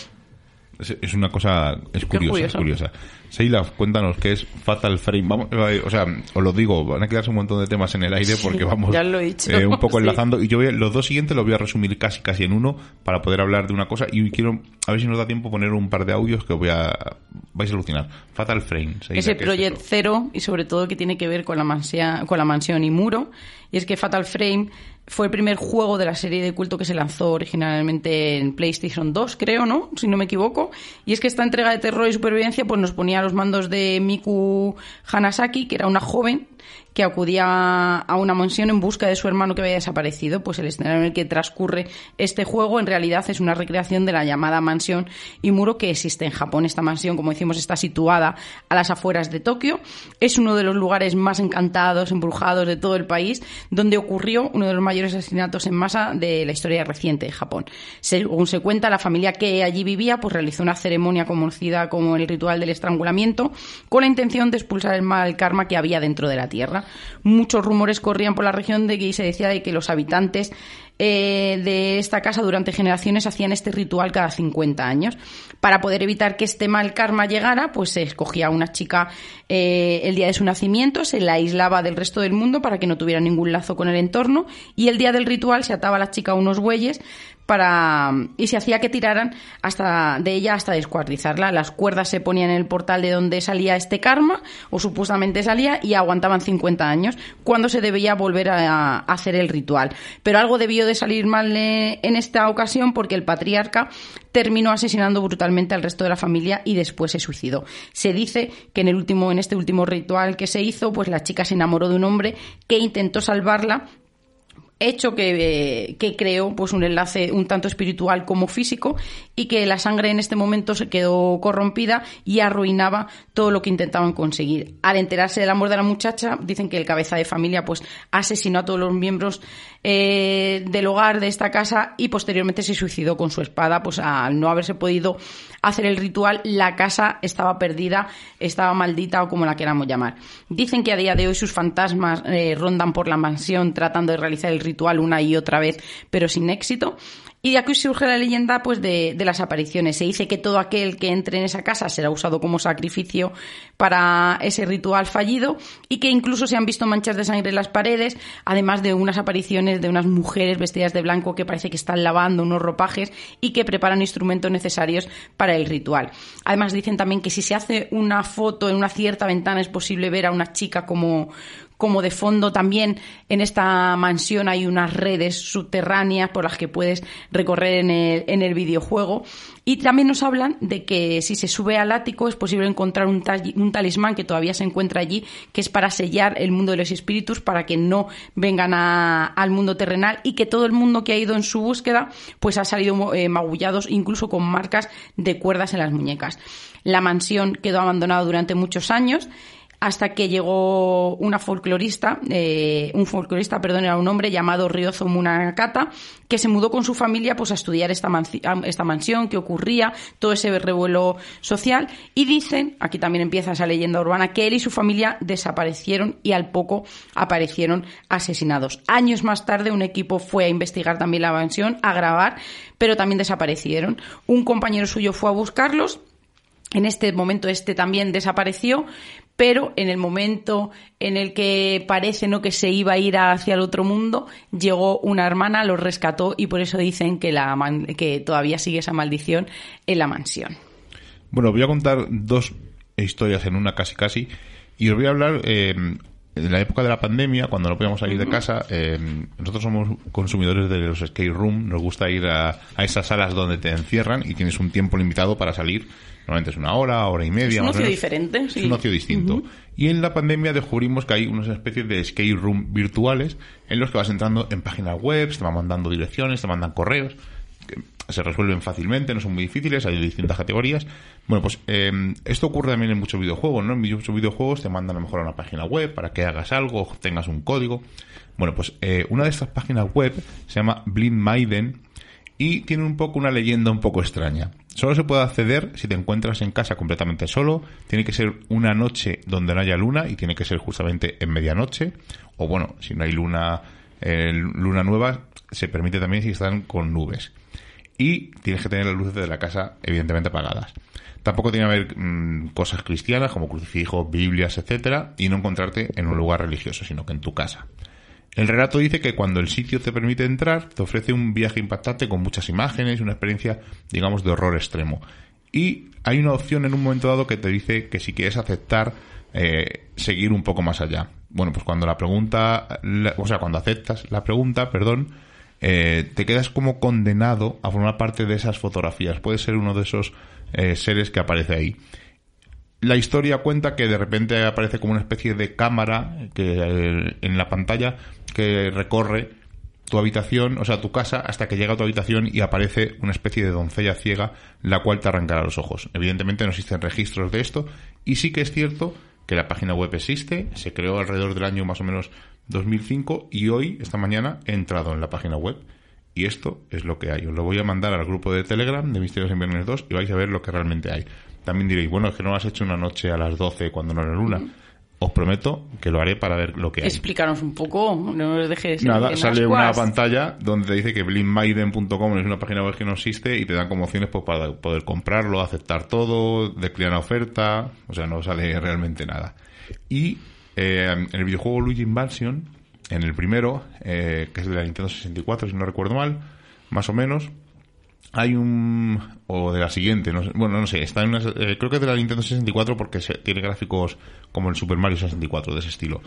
Es, una cosa, es curiosa, es curiosa. Seila, cuéntanos qué es Fatal Frame. Vamos, eh, o sea, os lo digo, van a quedarse un montón de temas en el aire porque vamos eh, un poco *laughs* enlazando. Y yo los dos siguientes los voy a resumir casi casi en uno para poder hablar de una cosa. Y quiero, a ver si nos da tiempo poner un par de audios que os voy a, vais a alucinar. Fatal Frame. Ese Project Zero y sobre todo que tiene que ver con la, mansia, con la mansión y muro. Y es que Fatal Frame fue el primer juego de la serie de culto que se lanzó originalmente en PlayStation 2, creo, ¿no? Si no me equivoco. Y es que esta entrega de terror y supervivencia pues nos ponía a los mandos de Miku Hanasaki, que era una joven que acudía a una mansión en busca de su hermano que había desaparecido. Pues el escenario en el que transcurre este juego en realidad es una recreación de la llamada mansión Imuro que existe en Japón. Esta mansión, como decimos, está situada a las afueras de Tokio. Es uno de los lugares más encantados, embrujados de todo el país, donde ocurrió uno de los mayores asesinatos en masa de la historia reciente de Japón. Según se cuenta, la familia que allí vivía pues realizó una ceremonia conocida como el ritual del estrangulamiento con la intención de expulsar el mal karma que había dentro de la tierra. Muchos rumores corrían por la región de que se decía de que los habitantes eh, de esta casa durante generaciones hacían este ritual cada 50 años. Para poder evitar que este mal karma llegara, pues se escogía a una chica eh, el día de su nacimiento, se la aislaba del resto del mundo para que no tuviera ningún lazo con el entorno y el día del ritual se ataba a la chica a unos bueyes para y se hacía que tiraran hasta de ella hasta descuartizarla. Las cuerdas se ponían en el portal de donde salía este karma o supuestamente salía y aguantaban 50 años cuando se debía volver a, hacer el ritual. Pero algo debió de salir mal eh, en esta ocasión porque el patriarca terminó asesinando brutalmente al resto de la familia y después se suicidó. Se dice que en el último en este último ritual que se hizo, pues la chica se enamoró de un hombre que intentó salvarla hecho que, que, creó pues un enlace un tanto espiritual como físico y que la sangre en este momento se quedó corrompida y arruinaba todo lo que intentaban conseguir. Al enterarse del amor de la muchacha, dicen que el cabeza de familia pues asesinó a todos los miembros eh, del hogar de esta casa y posteriormente se suicidó con su espada, pues al no haberse podido hacer el ritual, la casa estaba perdida, estaba maldita o como la queramos llamar. Dicen que a día de hoy sus fantasmas eh, rondan por la mansión tratando de realizar el ritual una y otra vez, pero sin éxito. Y de aquí surge la leyenda pues de, las apariciones. Se dice que todo aquel que entre en esa casa será usado como sacrificio para ese ritual fallido y que incluso se han visto manchas de sangre en las paredes, además de unas apariciones de unas mujeres vestidas de blanco que parece que están lavando unos ropajes y que preparan instrumentos necesarios para el ritual. Además dicen también que si se hace una foto en una cierta ventana es posible ver a una chica como, como de fondo también en esta mansión hay unas redes subterráneas por las que puedes recorrer en el, en el videojuego. Y también nos hablan de que si se sube al ático es posible encontrar un, un, talismán que todavía se encuentra allí, que es para sellar el mundo de los espíritus, para que no vengan al mundo terrenal y que todo el mundo que ha ido en su búsqueda pues ha salido eh, magullados, incluso con marcas de cuerdas en las muñecas. La mansión quedó abandonada durante muchos años hasta que llegó una folclorista, eh, un folclorista, perdón, era un hombre llamado Ryozo Munakata, que se mudó con su familia pues a estudiar esta, esta mansión, qué ocurría, todo ese revuelo social, y dicen, aquí también empieza esa leyenda urbana, que él y su familia desaparecieron y al poco aparecieron asesinados. Años más tarde un equipo fue a investigar también la mansión, a grabar, pero también desaparecieron. Un compañero suyo fue a buscarlos, en este momento este también desapareció, pero en el momento en el que parece no que se iba a ir hacia el otro mundo, llegó una hermana, lo rescató y por eso dicen que, la, que todavía sigue esa maldición en la mansión. Bueno, voy a contar dos historias en una casi casi y os voy a hablar eh, en la época de la pandemia, cuando no podíamos salir de casa, eh, nosotros somos consumidores de los skate room, nos gusta ir a, a esas salas donde te encierran y tienes un tiempo limitado para salir. Normalmente es una hora, hora y media. Es un ocio diferente, Es un ocio distinto. Y en la pandemia descubrimos que hay unas especies de escape room virtuales en los que vas entrando en páginas web, te van mandando direcciones, te mandan correos, se resuelven fácilmente, no son muy difíciles, hay distintas categorías. Bueno, pues em, esto ocurre también en muchos videojuegos, ¿no? En muchos videojuegos te mandan a lo mejor a una página web para que hagas algo, tengas un código. Bueno, pues eh, una de estas páginas web se llama Blind Maiden y tiene un poco una leyenda un poco extraña. Solo se puede acceder si te encuentras en casa completamente solo. Tiene que ser una noche donde no haya luna y tiene que ser justamente en medianoche. O bueno, si no hay luna, eh, luna nueva, se permite también si están con nubes. Y tienes que tener las luces de la casa evidentemente apagadas. Tampoco tiene que haber mm, cosas cristianas como crucifijos, Biblias, etcétera, y no encontrarte en un lugar religioso, sino que en tu casa. El relato dice que cuando el sitio te permite entrar, te ofrece un viaje impactante con muchas imágenes una experiencia, digamos, de horror extremo. Y hay una opción en un momento dado que te dice que si quieres aceptar, eh, seguir un poco más allá. Bueno, pues cuando la pregunta, o sea, cuando aceptas la pregunta, perdón, eh, te quedas como condenado a formar parte de esas fotografías. Puede ser uno de esos eh, seres que aparece ahí. la historia cuenta que de repente aparece como una especie de cámara que eh, en la pantalla que recorre tu habitación, o sea, tu casa, hasta que llega a tu habitación y aparece una especie de doncella ciega, la cual te arrancará los ojos. Evidentemente no existen registros de esto, y sí que es cierto que la página web existe, se creó alrededor del año más o menos 2005, y hoy, esta mañana, he entrado en la página web. Y esto es lo que hay. Os lo voy a mandar al grupo de Telegram de Misterios en Viernes 2 y vais a ver lo que realmente hay. También diréis, bueno, es que no lo has hecho una noche a las 12 cuando no era luna. Os prometo que lo haré para ver lo que hay. Explícanos un poco, no nos dejes. Nada, en sale una pantalla donde te dice que blindmaiden.com es una página web que no existe y te dan como opciones pues, para poder comprarlo, aceptar todo, declinar la oferta, o sea, no sale realmente nada. Y eh, en el videojuego Luigi Invasion, en el primero, eh, que es de la Nintendo 64, si no recuerdo mal, más o menos, hay un o de la siguiente no sé, bueno no sé está en una, eh, creo que es de la Nintendo 64 porque se- tiene gráficos como el Super Mario 64 de ese estilo.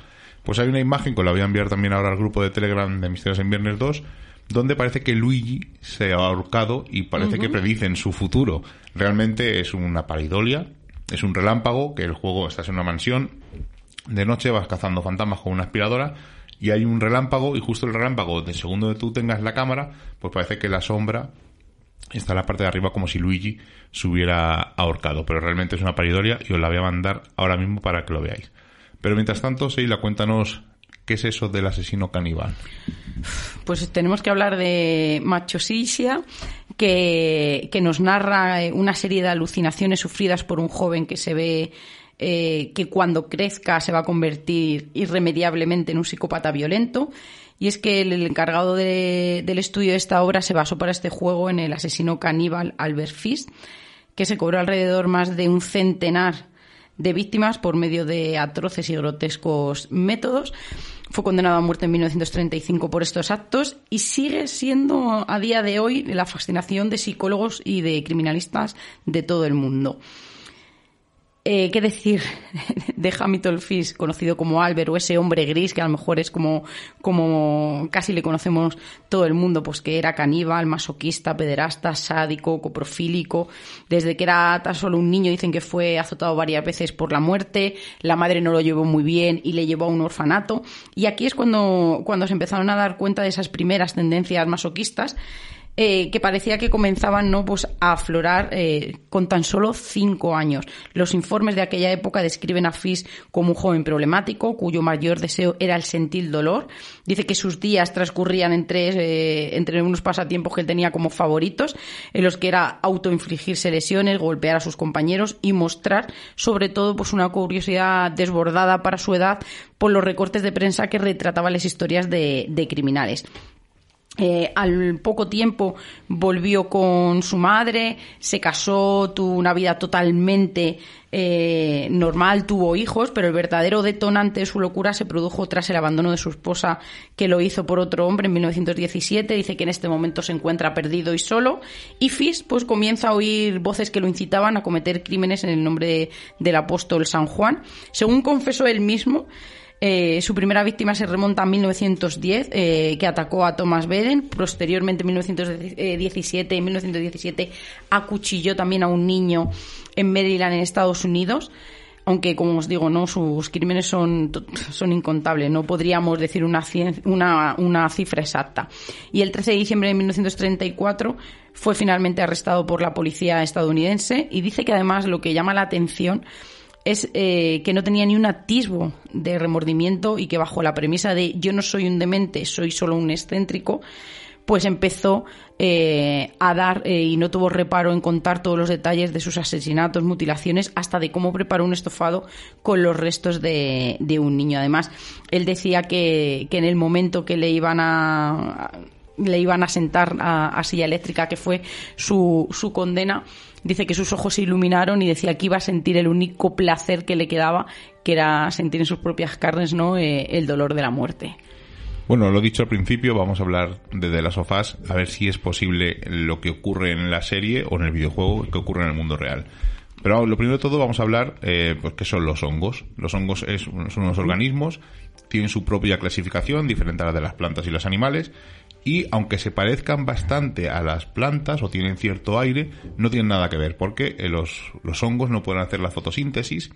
Pues hay una imagen que la voy a enviar también ahora al grupo de Telegram de Misterios en Viernes 2 donde parece que Luigi se ha ahorcado y parece que predicen su futuro. Realmente es una paridolia es un relámpago que el juego estás en una mansión de noche vas cazando fantasmas con una aspiradora y hay un relámpago y justo el relámpago de segundo de tú tengas la cámara pues parece que la sombra está en la parte de arriba como si Luigi se hubiera ahorcado, pero realmente es una paridoria y os la voy a mandar ahora mismo para que lo veáis. Pero mientras tanto, Seila, cuéntanos qué es eso del asesino caníbal. Pues tenemos que hablar de Machosisia, que, que nos narra una serie de alucinaciones sufridas por un joven que se ve eh, que cuando crezca se va a convertir irremediablemente en un psicópata violento. Y es que el, encargado de- del estudio de esta obra se basó para este juego en el asesino caníbal Albert Fish, que se cobró alrededor más de un centenar de víctimas por medio de atroces y grotescos métodos. Fue condenado a muerte en 1935 por estos actos y sigue siendo a día de hoy la fascinación de psicólogos y de criminalistas de todo el mundo. Eh, ¿Qué decir *laughs* de Hamilton Fish, conocido como Albert, o ese hombre gris que a lo mejor es como, como casi le conocemos todo el mundo, pues que era caníbal, masoquista, pederasta, sádico, coprofílico. Desde que era tan solo un niño dicen que fue azotado varias veces por la muerte, la madre no lo llevó muy bien y le llevó a un orfanato. Y aquí es cuando, cuando se empezaron a dar cuenta de esas primeras tendencias masoquistas eh, que parecía que comenzaban ¿no? pues, a aflorar eh, con tan solo cinco años. Los informes de aquella época describen a Fish como un joven problemático, cuyo mayor deseo era el sentir dolor. Dice que sus días transcurrían entre, eh, entre unos pasatiempos que él tenía como favoritos, en los que era autoinfligirse lesiones, golpear a sus compañeros y mostrar, sobre todo, pues, una curiosidad desbordada para su edad por los recortes de prensa que retrataban las historias de, de criminales. Eh, al poco tiempo volvió con su madre, se casó, tuvo una vida totalmente eh, normal, tuvo hijos, pero el verdadero detonante de su locura se produjo tras el abandono de su esposa, que lo hizo por otro hombre en 1917. Dice que en este momento se encuentra perdido y solo. Y Fish pues comienza a oír voces que lo incitaban a cometer crímenes en el nombre de- del apóstol San Juan. Según confesó él mismo, eh, su primera víctima se remonta a 1910, eh, que atacó a Thomas Beden. Posteriormente, en 1917, en 1917 acuchilló también a un niño en Maryland, en Estados Unidos. Aunque, como os digo, no sus crímenes son, incontables. No podríamos decir una cifra exacta. Y el 13 de diciembre de 1934 fue finalmente arrestado por la policía estadounidense y dice que además lo que llama la atención es eh, que no tenía ni un atisbo de remordimiento y que bajo la premisa de yo no soy un demente, soy solo un excéntrico, pues empezó eh, a dar eh, y no tuvo reparo en contar todos los detalles de sus asesinatos, mutilaciones, hasta de cómo preparó un estofado con los restos de, de un niño. Además, él decía que, que en el momento que le iban a le iban a sentar a, a silla eléctrica, que fue su, su condena, dice que sus ojos se iluminaron y decía que iba a sentir el único placer que le quedaba, que era sentir en sus propias carnes no Eh, el dolor de la muerte. Bueno, lo dicho al principio, vamos a hablar de The Last of Us, a ver si es posible lo que ocurre en la serie o en el videojuego que ocurre en el mundo real. Pero lo primero de todo vamos a hablar, eh, pues, qué son los hongos. Los hongos es- son unos organismos, tienen su propia clasificación, diferente a la de las plantas y los animales, y aunque se parezcan bastante a las plantas o tienen cierto aire, no tienen nada que ver porque eh, los, los hongos no pueden hacer la fotosíntesis,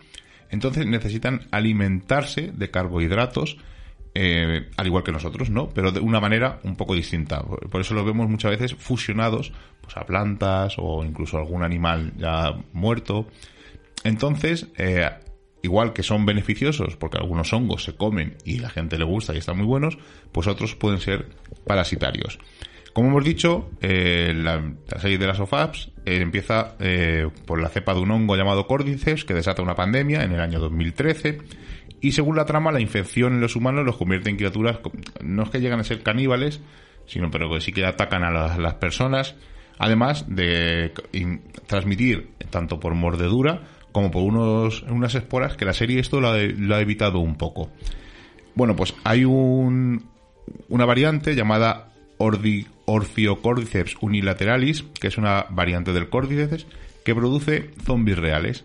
entonces necesitan alimentarse de carbohidratos eh, al igual que nosotros, ¿no? Pero de una manera un poco distinta. Por eso los vemos muchas veces fusionados pues, a plantas o incluso a algún animal ya muerto. Entonces, eh, igual que son beneficiosos porque algunos hongos se comen y la gente le gusta y están muy buenos, pues otros pueden ser parasitarios. Como hemos dicho, eh, la, serie de las OFAPS eh, empieza eh, por la cepa de un hongo llamado Cordyceps que desata una pandemia en el año 2013 y según la trama la infección en los humanos los convierte en criaturas no es que llegan a ser caníbales, sino pero que sí que atacan a las personas, además de transmitir tanto por mordedura como por unos, unas esporas que la serie esto lo ha, evitado un poco. Bueno, pues hay un, una variante llamada Ordi, unilateralis, que es una variante del Cordyceps, que produce zombies reales.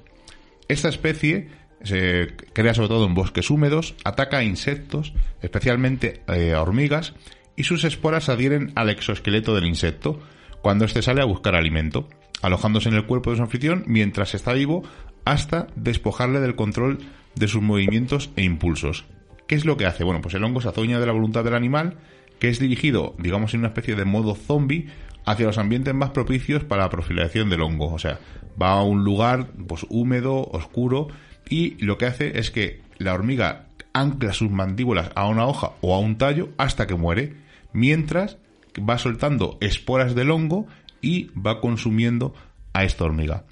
Esta especie se crea sobre todo en bosques húmedos, ataca a insectos, especialmente eh, a hormigas, y sus esporas adhieren al exoesqueleto del insecto cuando éste sale a buscar alimento, alojándose en el cuerpo de su anfitrión mientras está vivo hasta despojarle del control de sus movimientos e impulsos. ¿Qué es lo que hace? Bueno, pues el hongo se azoña de la voluntad del animal, que es dirigido, digamos, en una especie de modo zombie hacia los ambientes más propicios para la profilación del hongo. O sea, va a un lugar pues húmedo, oscuro, y lo que hace es que la hormiga ancla sus mandíbulas a una hoja o a un tallo hasta que muere, mientras va soltando esporas del hongo y va consumiendo a esta hormiga.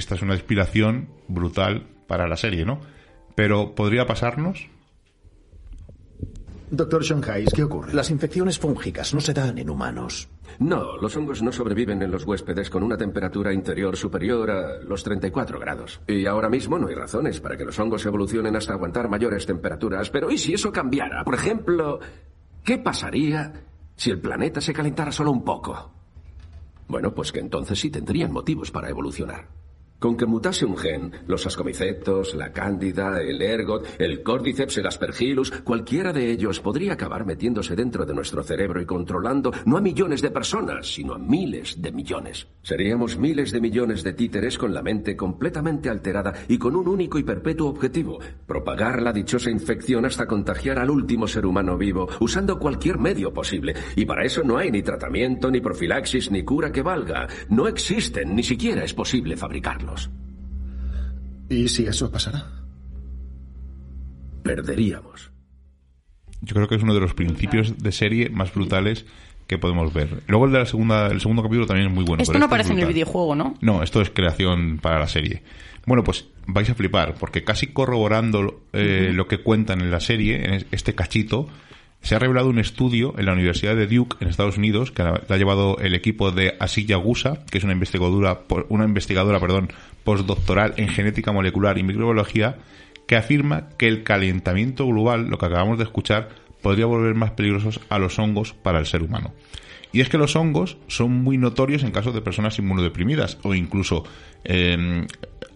Esta es una inspiración brutal para la serie, ¿no? Pero ¿podría pasarnos? Doctor Shanghai, ¿qué ocurre? Las infecciones fúngicas no se dan en humanos. No, los hongos no sobreviven en los huéspedes con una temperatura interior superior a los 34 grados. Y ahora mismo no hay razones para que los hongos evolucionen hasta aguantar mayores temperaturas. Pero ¿y si eso cambiara? Por ejemplo, ¿qué pasaría si el planeta se calentara solo un poco? Bueno, pues que entonces sí tendrían motivos para evolucionar. Con que mutase un gen, los ascomicetos, la cándida, el ergot, el cordyceps, el aspergillus, cualquiera de ellos podría acabar metiéndose dentro de nuestro cerebro y controlando no a millones de personas, sino a miles de millones. Seríamos miles de millones de títeres con la mente completamente alterada y con un único y perpetuo objetivo, propagar la dichosa infección hasta contagiar al último ser humano vivo, usando cualquier medio posible. Y para eso no hay ni tratamiento, ni profilaxis, ni cura que valga. No existen, ni siquiera es posible ¿Y si eso pasara? Perderíamos. Yo creo que es uno de los principios de serie más brutales que podemos ver. Luego el de la segunda, el segundo capítulo también es muy bueno. Esto pero no este es aparece en el videojuego, ¿no? No, esto es creación para la serie. Bueno, pues vais a flipar, porque casi corroborando eh, lo que cuentan en la serie, en este cachito, se ha revelado un estudio en la Universidad de Duke, en Estados Unidos, que ha llevado el equipo de Asiya Gusa, que es una investigadora, una investigadora postdoctoral en genética molecular y microbiología, que afirma que el calentamiento global, lo que acabamos de escuchar, podría volver más peligrosos a los hongos para el ser humano. Y es que los hongos son muy notorios en casos de personas inmunodeprimidas o incluso eh,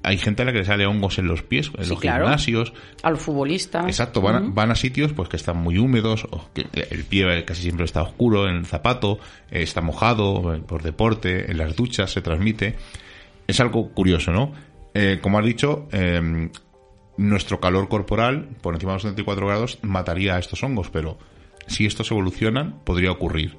hay gente a la que le sale hongos en los pies, en Sí, los claro. gimnasios. A los futbolistas. Exacto, van a, Ujú. van a sitios pues que están muy húmedos, o que el pie casi siempre está oscuro en el zapato, eh, está mojado eh, por deporte, en las duchas se transmite. Es algo curioso, ¿no? Eh, como has dicho, eh, nuestro calor corporal por encima de los 74 grados mataría a estos hongos, pero si estos evolucionan, podría ocurrir.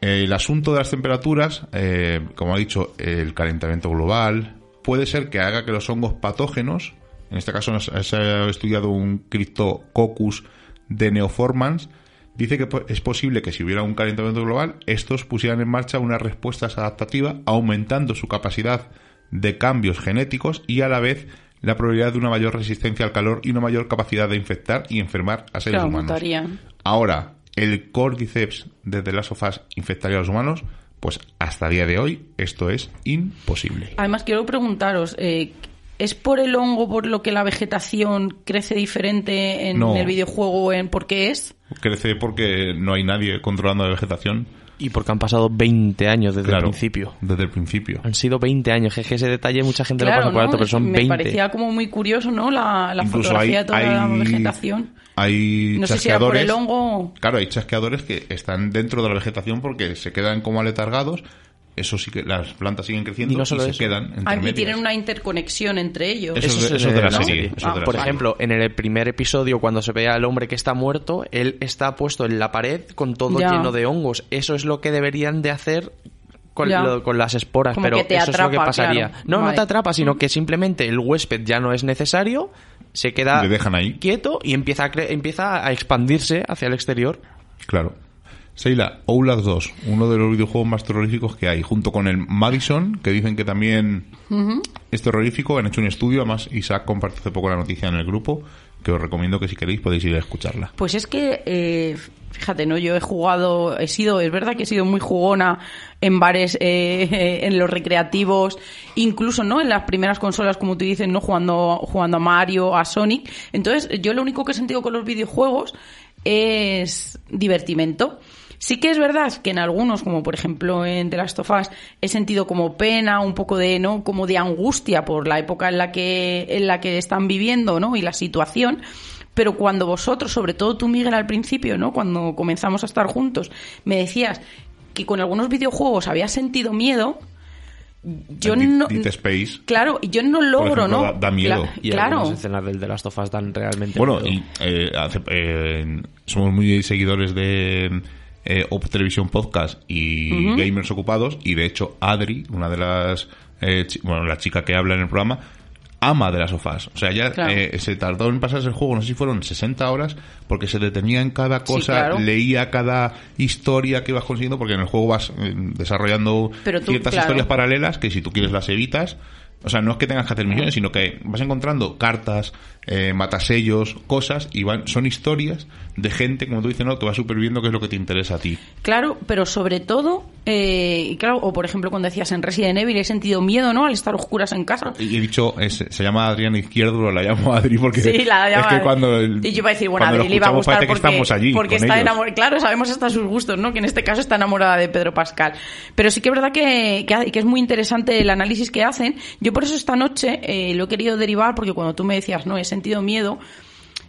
El asunto de las temperaturas, eh, como ha dicho, el calentamiento global, puede ser que haga que los hongos patógenos, en este caso se ha estudiado un Cryptococcus de Neoformans, dice que es posible que si hubiera un calentamiento global, estos pusieran en marcha una respuesta adaptativa, aumentando su capacidad de cambios genéticos y a la vez la probabilidad de una mayor resistencia al calor y una mayor capacidad de infectar y enfermar a seres humanos. Ahora, el Cordyceps desde las sofás infectaría a los humanos, pues hasta el día de hoy esto es imposible. Además, quiero preguntaros, eh, ¿es por el hongo por lo que la vegetación crece diferente en No. el videojuego? En ¿Por qué es? Crece porque no hay nadie controlando la vegetación. Y porque han pasado 20 años desde Claro, el principio. Desde el principio. Han sido 20 años. Es que ese detalle mucha gente lo Claro, pasa por alto, ¿no? pero son Me 20. parecía como muy curioso, ¿no? La, la fotografía hay- de toda la hay- vegetación. hay No sé si era por chasqueadores. el hongo. Claro, hay chasqueadores que están dentro de la vegetación porque se quedan como aletargados. Eso sí que las plantas siguen creciendo Y no solo se quedan entre Ah, y tienen una interconexión entre ellos. Eso es de- eso es de la serie, eso es de la Por serie. ejemplo, en el primer episodio, cuando se ve al hombre que está muerto, él está puesto en la pared con todo Ya. lleno de hongos. Eso es lo que deberían de hacer con, Ya. lo- con las esporas, Como pero que te eso es lo que pasaría. claro. No, no te atrapa, sino que simplemente el huésped ya no es necesario, se queda Le dejan ahí. quieto y empieza a, cre- empieza a expandirse hacia el exterior. Claro. Seila, Outlast 2, uno de los videojuegos más terroríficos que hay, junto con el Madison, que dicen que también es terrorífico. Han hecho un estudio, además Isaac compartió hace poco la noticia en el grupo, que os recomiendo que si queréis podéis ir a escucharla. Pues es que, eh, fíjate, ¿no? Yo he jugado, he sido, es verdad que he sido muy jugona en bares, eh, *laughs* en los recreativos, incluso, ¿no? En las primeras consolas, como tú dices, ¿no? Jugando, jugando a Mario, a Sonic. Entonces, yo lo único que he sentido con los videojuegos es divertimento. Sí que es verdad que en algunos, como por ejemplo en The Last of Us, he sentido como pena, un poco de, ¿no? Como de angustia por la época en la que, en la que están viviendo, ¿no? Y la situación. Pero cuando vosotros, sobre todo tú, Miguel, al principio, ¿no? Cuando comenzamos a estar juntos, me decías que con algunos videojuegos habías sentido miedo, yo no... Dead Space. Claro, yo no logro, ejemplo, ¿no? da- da miedo. Cla- Y claro. algunas escenas del The Last of Us dan realmente Bueno, miedo. y eh, hace- eh, somos muy seguidores de eh, Op Televisión Podcast y Gamers Ocupados, y de hecho Adri, una de las, eh, bueno, la chica que habla en el programa, ama de las sofás. O sea, ya Claro. eh, se tardó en pasarse el juego, no sé si fueron 60 horas, porque se detenía en cada Sí, cosa, claro. leía cada historia que ibas consiguiendo, porque en el juego vas eh, desarrollando Pero tú, ciertas claro. historias paralelas que si tú quieres las evitas. O sea, no es que tengas que hacer misiones, sino que vas encontrando cartas, eh, matasellos, cosas, y van, son historias de gente, como tú dices, ¿no? Que va superviviendo qué es lo que te interesa a ti. Claro, pero sobre todo, eh, claro, o por ejemplo cuando decías en Resident Evil, he sentido miedo, ¿no? Al estar oscuras en casa. Y he dicho, es- se llama Adriana Izquierdo, pero la llamo Adri porque Sí, la es llama- que cuando, el- y yo iba a decir, bueno, Adri le iba a gustar porque, que estamos allí porque está enamorada. Claro, sabemos hasta sus gustos, ¿no? Que en este caso está enamorada de Pedro Pascal. Pero sí que es verdad que, que, que es muy interesante el análisis que hacen. Yo por eso esta noche eh, lo he querido derivar porque cuando tú me decías, no, he sentido miedo.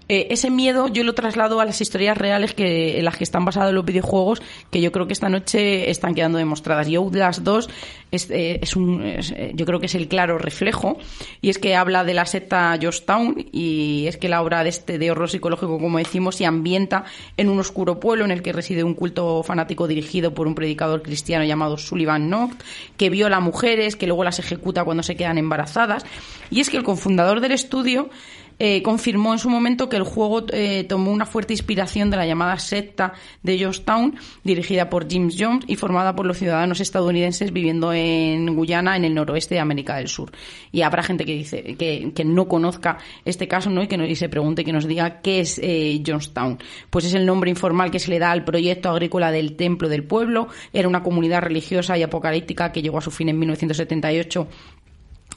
Eh, ese miedo yo lo traslado a las historias reales que, en las que están basados los videojuegos, que yo creo que esta noche están quedando demostradas. Y Outlast 2 es, eh, es un, eh, yo creo que es el claro reflejo, y es que habla de la secta Georgetown, y es que la obra de este de horror psicológico, como decimos, se ambienta en un oscuro pueblo en el que reside un culto fanático dirigido por un predicador cristiano llamado Sullivan Noct, que viola mujeres, que luego las ejecuta cuando se quedan embarazadas. Y es que el cofundador del estudio eh, confirmó en su momento que el juego eh, tomó una fuerte inspiración de la llamada secta de Georgetown, dirigida por James Jones y formada por los ciudadanos estadounidenses viviendo en Guyana, en el noroeste de América del Sur. Y habrá gente que dice que, no conozca este caso ¿no? y que no- y se pregunte, que nos diga qué es eh, Johnstown. Pues es el nombre informal que se le da al proyecto agrícola del Templo del Pueblo. Era una comunidad religiosa y apocalíptica que llegó a su fin en 1978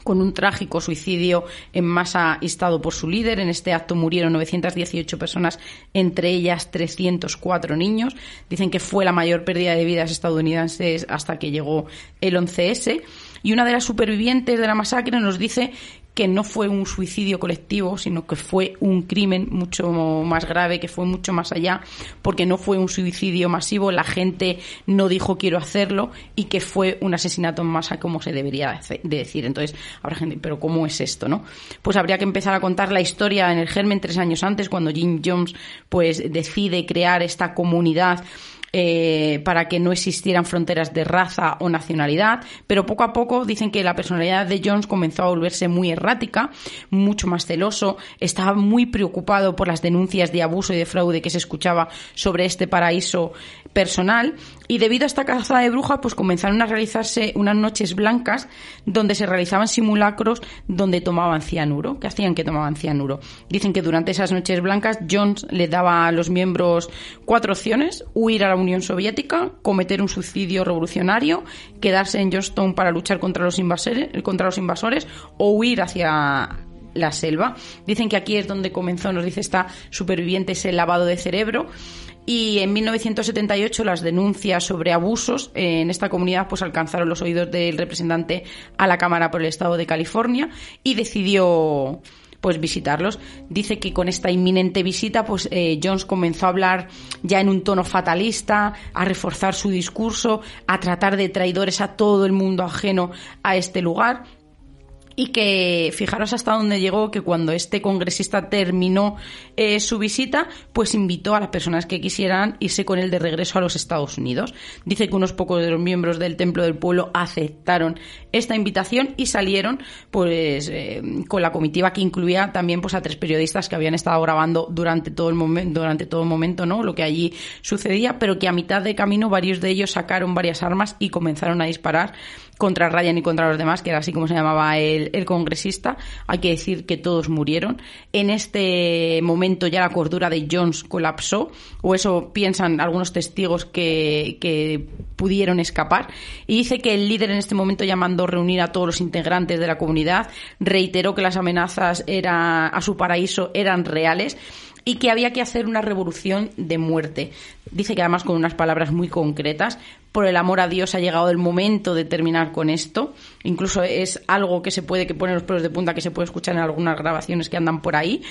con un trágico suicidio en masa instado por su líder. En este acto murieron 918 personas, entre ellas 304 niños. Dicen que fue la mayor pérdida de vidas estadounidenses hasta que llegó el 11S. Y una de las supervivientes de la masacre nos dice que no fue un suicidio colectivo, sino que fue un crimen mucho más grave, que fue mucho más allá, porque no fue un suicidio masivo, la gente no dijo quiero hacerlo y que fue un asesinato en masa como se debería de decir. Entonces, habrá gente, pero ¿cómo es esto, no? Pues habría que empezar a contar la historia en el germen tres años antes, cuando Jim Jones pues decide crear esta comunidad eh, para que no existieran fronteras de raza o nacionalidad, pero poco a poco dicen que la personalidad de Jones comenzó a volverse muy errática, mucho más celoso, estaba muy preocupado por las denuncias de abuso y de fraude que se escuchaba sobre este paraíso personal y debido a esta caza de brujas pues comenzaron a realizarse unas noches blancas donde se realizaban simulacros donde tomaban cianuro, que hacían que tomaban cianuro. Dicen que durante esas noches blancas Jones le daba a los miembros cuatro opciones, huir a la Unión Soviética, cometer un suicidio revolucionario, quedarse en Johnstown para luchar contra los invasores, contra los invasores o huir hacia la selva. Dicen que aquí es donde comenzó, nos dice esta superviviente, ese lavado de cerebro. Y en 1978 las denuncias sobre abusos en esta comunidad pues alcanzaron los oídos del representante a la Cámara por el Estado de California y decidió pues visitarlos. Dice que con esta inminente visita, pues eh, Jones comenzó a hablar ya en un tono fatalista, a reforzar su discurso, a tratar de traidores a todo el mundo ajeno a este lugar y que fijaros hasta dónde llegó que cuando este congresista terminó eh, su visita, pues invitó a las personas que quisieran irse con él de regreso a los Estados Unidos. Dice que unos pocos de los miembros del Templo del Pueblo aceptaron esta invitación y salieron pues eh, con la comitiva que incluía también pues a tres periodistas que habían estado grabando durante todo el momento durante todo el momento no lo que allí sucedía pero que a mitad de camino varios de ellos sacaron varias armas y comenzaron a disparar contra Ryan y contra los demás, que era así como se llamaba el, el, congresista. Hay que decir que todos murieron. En este momento ya la cordura de Jones colapsó, o eso piensan algunos testigos que, que pudieron escapar. Y dice que el líder en este momento ya mandó reunir a todos los integrantes de la comunidad, reiteró que las amenazas era, a su paraíso eran reales y que había que hacer una revolución de muerte. Dice que además con unas palabras muy concretas, por el amor a Dios ha llegado el momento de terminar con esto. Incluso es algo que se puede que pone los pelos de punta que se puede escuchar en algunas grabaciones que andan por ahí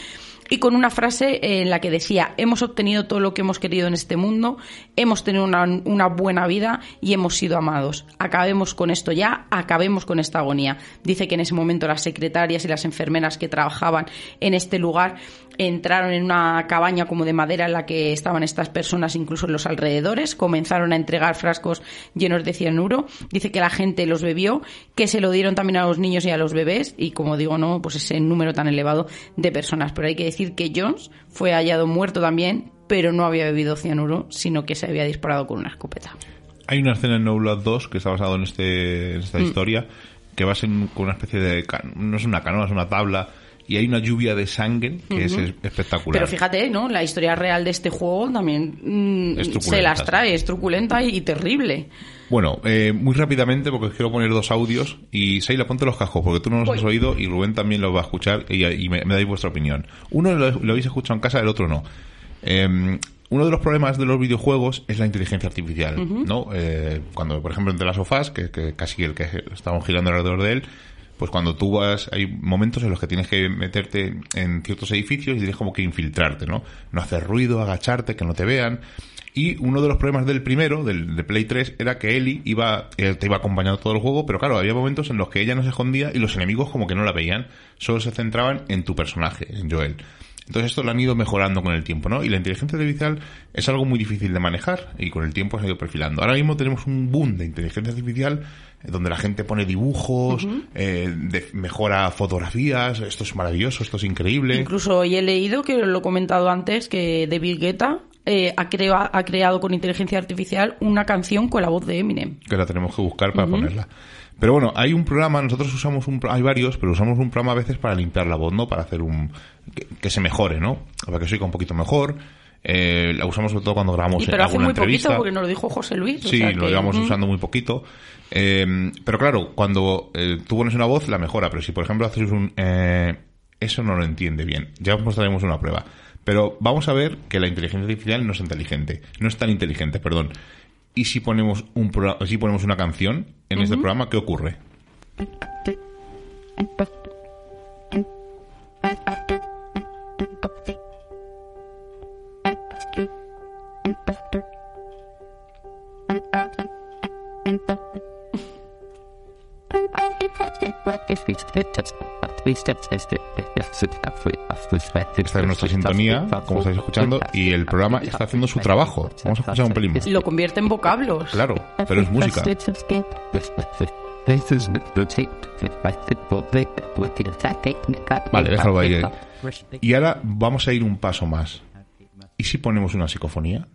y con una frase en la que decía, hemos obtenido todo lo que hemos querido en este mundo, hemos tenido una, una, buena vida y hemos sido amados. Acabemos con esto ya, acabemos con esta agonía. Dice que en ese momento las secretarias y las enfermeras que trabajaban en este lugar entraron en una cabaña como de madera en la que estaban estas personas incluso en los alrededores, comenzaron a entregar frascos llenos de cianuro, dice que la gente los bebió, que se lo dieron también a los niños y a los bebés y como digo, no, pues ese número tan elevado de personas, pero hay que decir que Jones fue hallado muerto también, pero no había bebido cianuro, sino que se había disparado con una escopeta. Hay una escena en No Blood 2 que está basado en, este, en esta mm. historia que va a ser con una especie de... no es una canoa, es una tabla y hay una lluvia de sangre que es espectacular. Pero fíjate, ¿no? La historia real de este juego también mm, se las trae, es truculenta y, terrible. Bueno, eh, muy rápidamente, porque quiero poner dos audios, y Seila, ponte los cajos, porque tú no los has oído y Rubén también los va a escuchar y, me, dais vuestra opinión. Uno lo, habéis escuchado en casa, el otro no. Em, uno de los problemas de los videojuegos es la inteligencia artificial, ¿no? Eh, cuando, por ejemplo, entre las sofás, que, que casi el que estamos girando alrededor de él, pues cuando tú vas, hay momentos en los que tienes que meterte en ciertos edificios y tienes como que infiltrarte, ¿no? No hacer ruido, agacharte, que no te vean. Y uno de los problemas del primero, del de Play 3, era que Ellie iba, eh, te iba acompañando todo el juego, pero claro, había momentos en los que ella no se escondía y los enemigos como que no la veían, solo se centraban en tu personaje, en Joel. Entonces esto lo han ido mejorando con el tiempo, ¿no? Y la inteligencia artificial es algo muy difícil de manejar y con el tiempo se ha ido perfilando. Ahora mismo tenemos un boom de inteligencia artificial donde la gente pone dibujos, eh, mejora fotografías, esto es maravilloso, esto es increíble. Incluso hoy he leído, que lo he comentado antes, que David Guetta eh, ha, ha, creado con inteligencia artificial una canción con la voz de Eminem. Que la tenemos que buscar para ponerla. Pero bueno, hay un programa, nosotros usamos un hay varios, pero usamos un programa a veces para limpiar la voz, ¿no? Para hacer un que, se mejore, ¿no? Para que se oiga un poquito mejor. Eh, la usamos sobre todo cuando grabamos y pero hace muy entrevista. poquito porque nos lo dijo José Luis. Sí, lo llevamos usando muy poquito. Eh, pero claro, cuando eh, tú pones una voz, la mejora. Pero si, por ejemplo, haces un... Eh, eso no lo entiende bien. Ya os mostraremos una prueba. Pero vamos a ver que la inteligencia artificial no es inteligente. No es tan inteligente, perdón. Y si ponemos, un si ponemos una canción en este programa, ¿qué ocurre? Esta es nuestra sintonía, como estáis escuchando, y el programa está haciendo su trabajo. Vamos a escuchar un pelín más. Lo convierte en vocablos. Claro, pero es música. Vale, déjalo ahí. Y ahora vamos a ir un paso más. ¿Y si ponemos una psicofonía?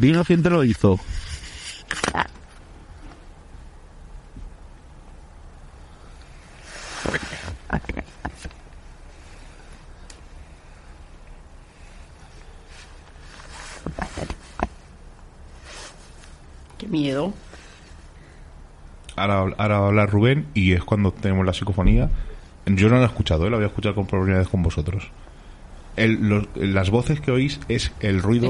Dino quién te lo hizo. Qué miedo. Ahora, ahora va a hablar Rubén y es cuando tenemos la psicofonía. Yo no la he escuchado, ¿eh? la voy a escuchar con probabilidades con vosotros. El, las voces que oís es el ruido,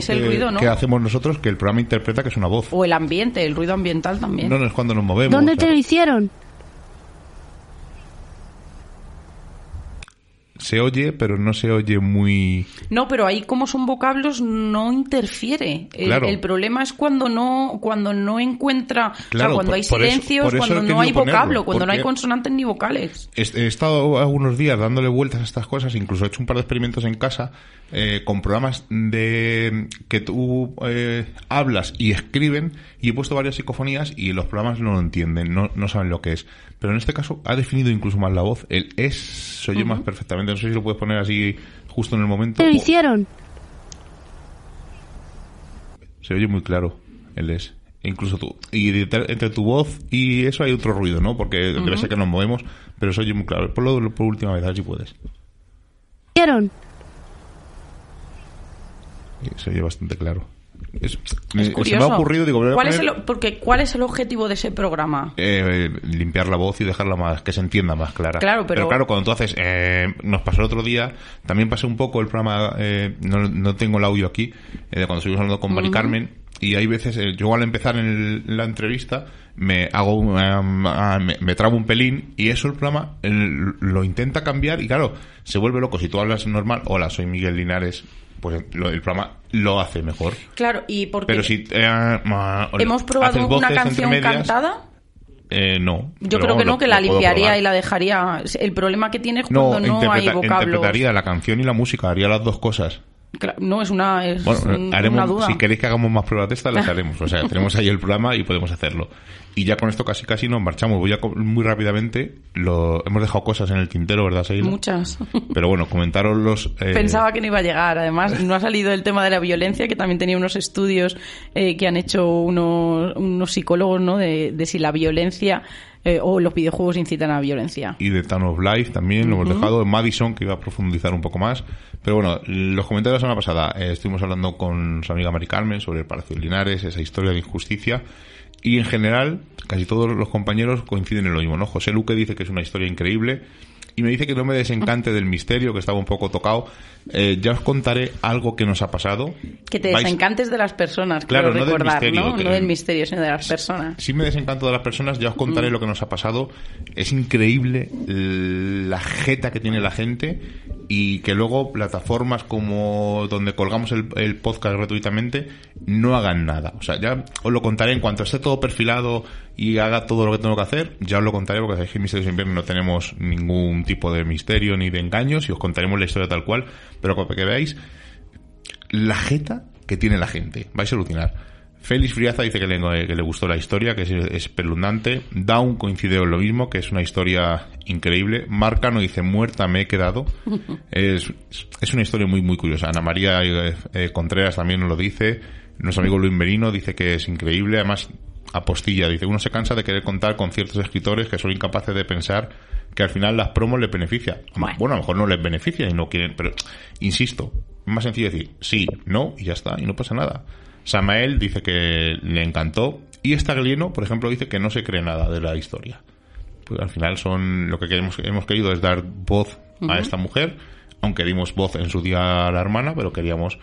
que, hacemos nosotros que el programa interpreta que es una voz. O el ambiente, el ruido ambiental también. No, no es cuando nos movemos. ¿Dónde te lo hicieron? Se oye, pero no se oye muy... No, pero ahí como son vocablos no interfiere. El, Claro. el problema es cuando no cuando no encuentra, Claro, o sea, cuando por- hay por eso- silencios, por eso cuando no hay ponerlo, vocablo, cuando no hay consonantes ni vocales. He he estado algunos días dándole vueltas a estas cosas, incluso he hecho un par de experimentos en casa eh, con programas de que tú eh, hablas y escriben y he puesto varias psicofonías y los programas no lo entienden, no, no saben lo que es. Pero en este caso ha definido incluso más la voz. El es se oye más perfectamente. No sé si lo puedes poner así justo en el momento. Lo o- hicieron. se oye muy claro el es. E incluso tú. Y entre tu voz y eso hay otro ruido, ¿no? Porque debe ser que nos movemos, pero se oye muy claro. Ponlo por última vez, a ver si puedes. Hicieron. Se oye bastante claro. Es, Es me- se curioso. me ha ocurrido, digo, ¿Cuál es poner, el, porque ¿cuál es el objetivo de ese programa? eh, limpiar la voz y dejarla más, que se entienda más clara. Claro, pero- claro, cuando tú haces, eh, nos pasó el otro día, también pasé un poco el programa, eh, no, no tengo el audio aquí, eh, de cuando estuvimos hablando con Mari Carmen, y hay veces, eh, yo al empezar en el- la entrevista, me hago, un- um, ah, me, me trabo un pelín, y eso el programa eh, lo intenta cambiar, y claro, se vuelve loco. Si tú hablas normal, hola, soy Miguel Linares, pues lo- el programa lo hace mejor. Claro, y porque Pero si eh, hemos probado una canción medias, cantada. eh, no. Yo creo que no, que la limpiaría y la dejaría. El problema que tiene es No, cuando no, hay interpreta- vocablos. interpretaría la canción y la música, haría las dos cosas. No, es una, es Bueno, haremos, una duda. si queréis que hagamos más pruebas de estas, las haremos. O sea, tenemos ahí el programa y podemos hacerlo. Y ya con esto casi casi nos marchamos. Voy a muy rápidamente. Lo, hemos dejado cosas en el tintero, ¿verdad, Seila? Muchas. *laughs* Pero bueno, comentaros los... eh, Pensaba que no iba a llegar. Además, no ha salido el tema de la violencia, que también tenía unos estudios eh, que han hecho unos, unos psicólogos, ¿no? De, de si la violencia eh, o los videojuegos incitan a la violencia. y de Town of Life también lo hemos dejado. Madison, que iba a profundizar un poco más. Pero bueno, los comentarios de la semana pasada eh, estuvimos hablando con su amiga Mari Carmen sobre el Palacio de Linares, esa historia de injusticia. Y en general, casi todos los compañeros coinciden en lo mismo, ¿no? José Luque dice que es una historia increíble. Y me dice que no me desencante del misterio, que estaba un poco tocado. Eh, ya os contaré algo que nos ha pasado. Que te Vais- desencantes de las personas, Claro, no del recordar, misterio, ¿no? que- No del misterio, sino de las personas. Si me desencanto de las personas, ya os contaré Mm. lo que nos ha pasado. Es increíble la jeta que tiene la gente y que luego plataformas como donde colgamos el, el podcast gratuitamente no hagan nada. O sea, ya os lo contaré en cuanto esté todo perfilado y haga todo lo que tengo que hacer. Ya os lo contaré porque que en Misterios de Invierno no tenemos ningún tipo de misterio ni de engaños y os contaremos la historia tal cual. Pero para que veáis la jeta que tiene la gente. Vais a alucinar. Félix Friaza dice que le, que le gustó la historia, que es espeluznante. Down coincide en lo mismo, que es una historia increíble. Marcano dice, muerta me he quedado. *laughs* es, es una historia muy, muy curiosa. Ana María eh, eh, Contreras también nos lo dice. Nuestro amigo Luis Merino dice que es increíble. Además, apostilla, dice, uno se cansa de querer contar con ciertos escritores que son incapaces de pensar que al final las promos les beneficia. Bueno. Bueno, a lo mejor no les beneficia y no quieren, pero insisto, es más sencillo decir sí, no y ya está, y no pasa nada. Samael dice que le encantó y Staglieno, por ejemplo, dice que no se cree nada de la historia. Pues al final son lo que queremos, hemos querido es dar voz a esta mujer, aunque dimos voz en su día a la hermana, pero queríamos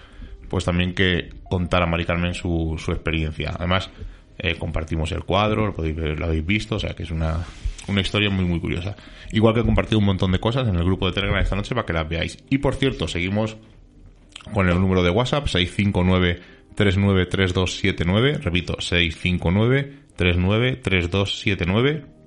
pues también que contara Mari Carmen su, su experiencia. Además, eh, compartimos el cuadro, lo, podéis lo habéis visto, o sea que es una, una historia muy muy curiosa. Igual que he compartido un montón de cosas en el grupo de Telegram esta noche para que las veáis. Y por cierto, seguimos con el número de WhatsApp 659 393279, repito, 659 393279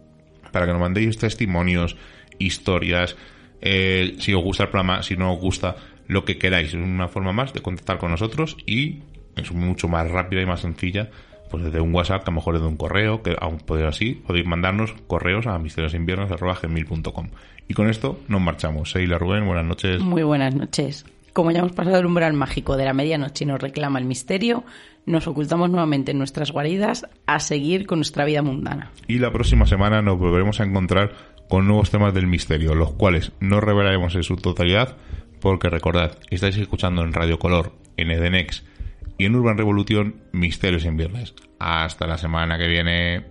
para que nos mandéis testimonios, historias, eh, si os gusta el programa, si no os gusta, lo que queráis. Es una forma más de contactar con nosotros y es mucho más rápida y más sencilla, pues desde un WhatsApp, que a lo mejor desde un correo, que aún podéis así, podéis mandarnos correos a misteriosinviernos.gmail.com. Y con esto nos marchamos. Seila Rubén, buenas noches. Muy buenas noches. Como ya hemos pasado el umbral mágico de la medianoche y nos reclama el misterio, nos ocultamos nuevamente en nuestras guaridas a seguir con nuestra vida mundana. Y la próxima semana nos volveremos a encontrar con nuevos temas del misterio, los cuales no revelaremos en su totalidad, porque recordad, estáis escuchando en Radio Color, en Edenex y en Urban Revolución Misterios en Viernes. Hasta la semana que viene.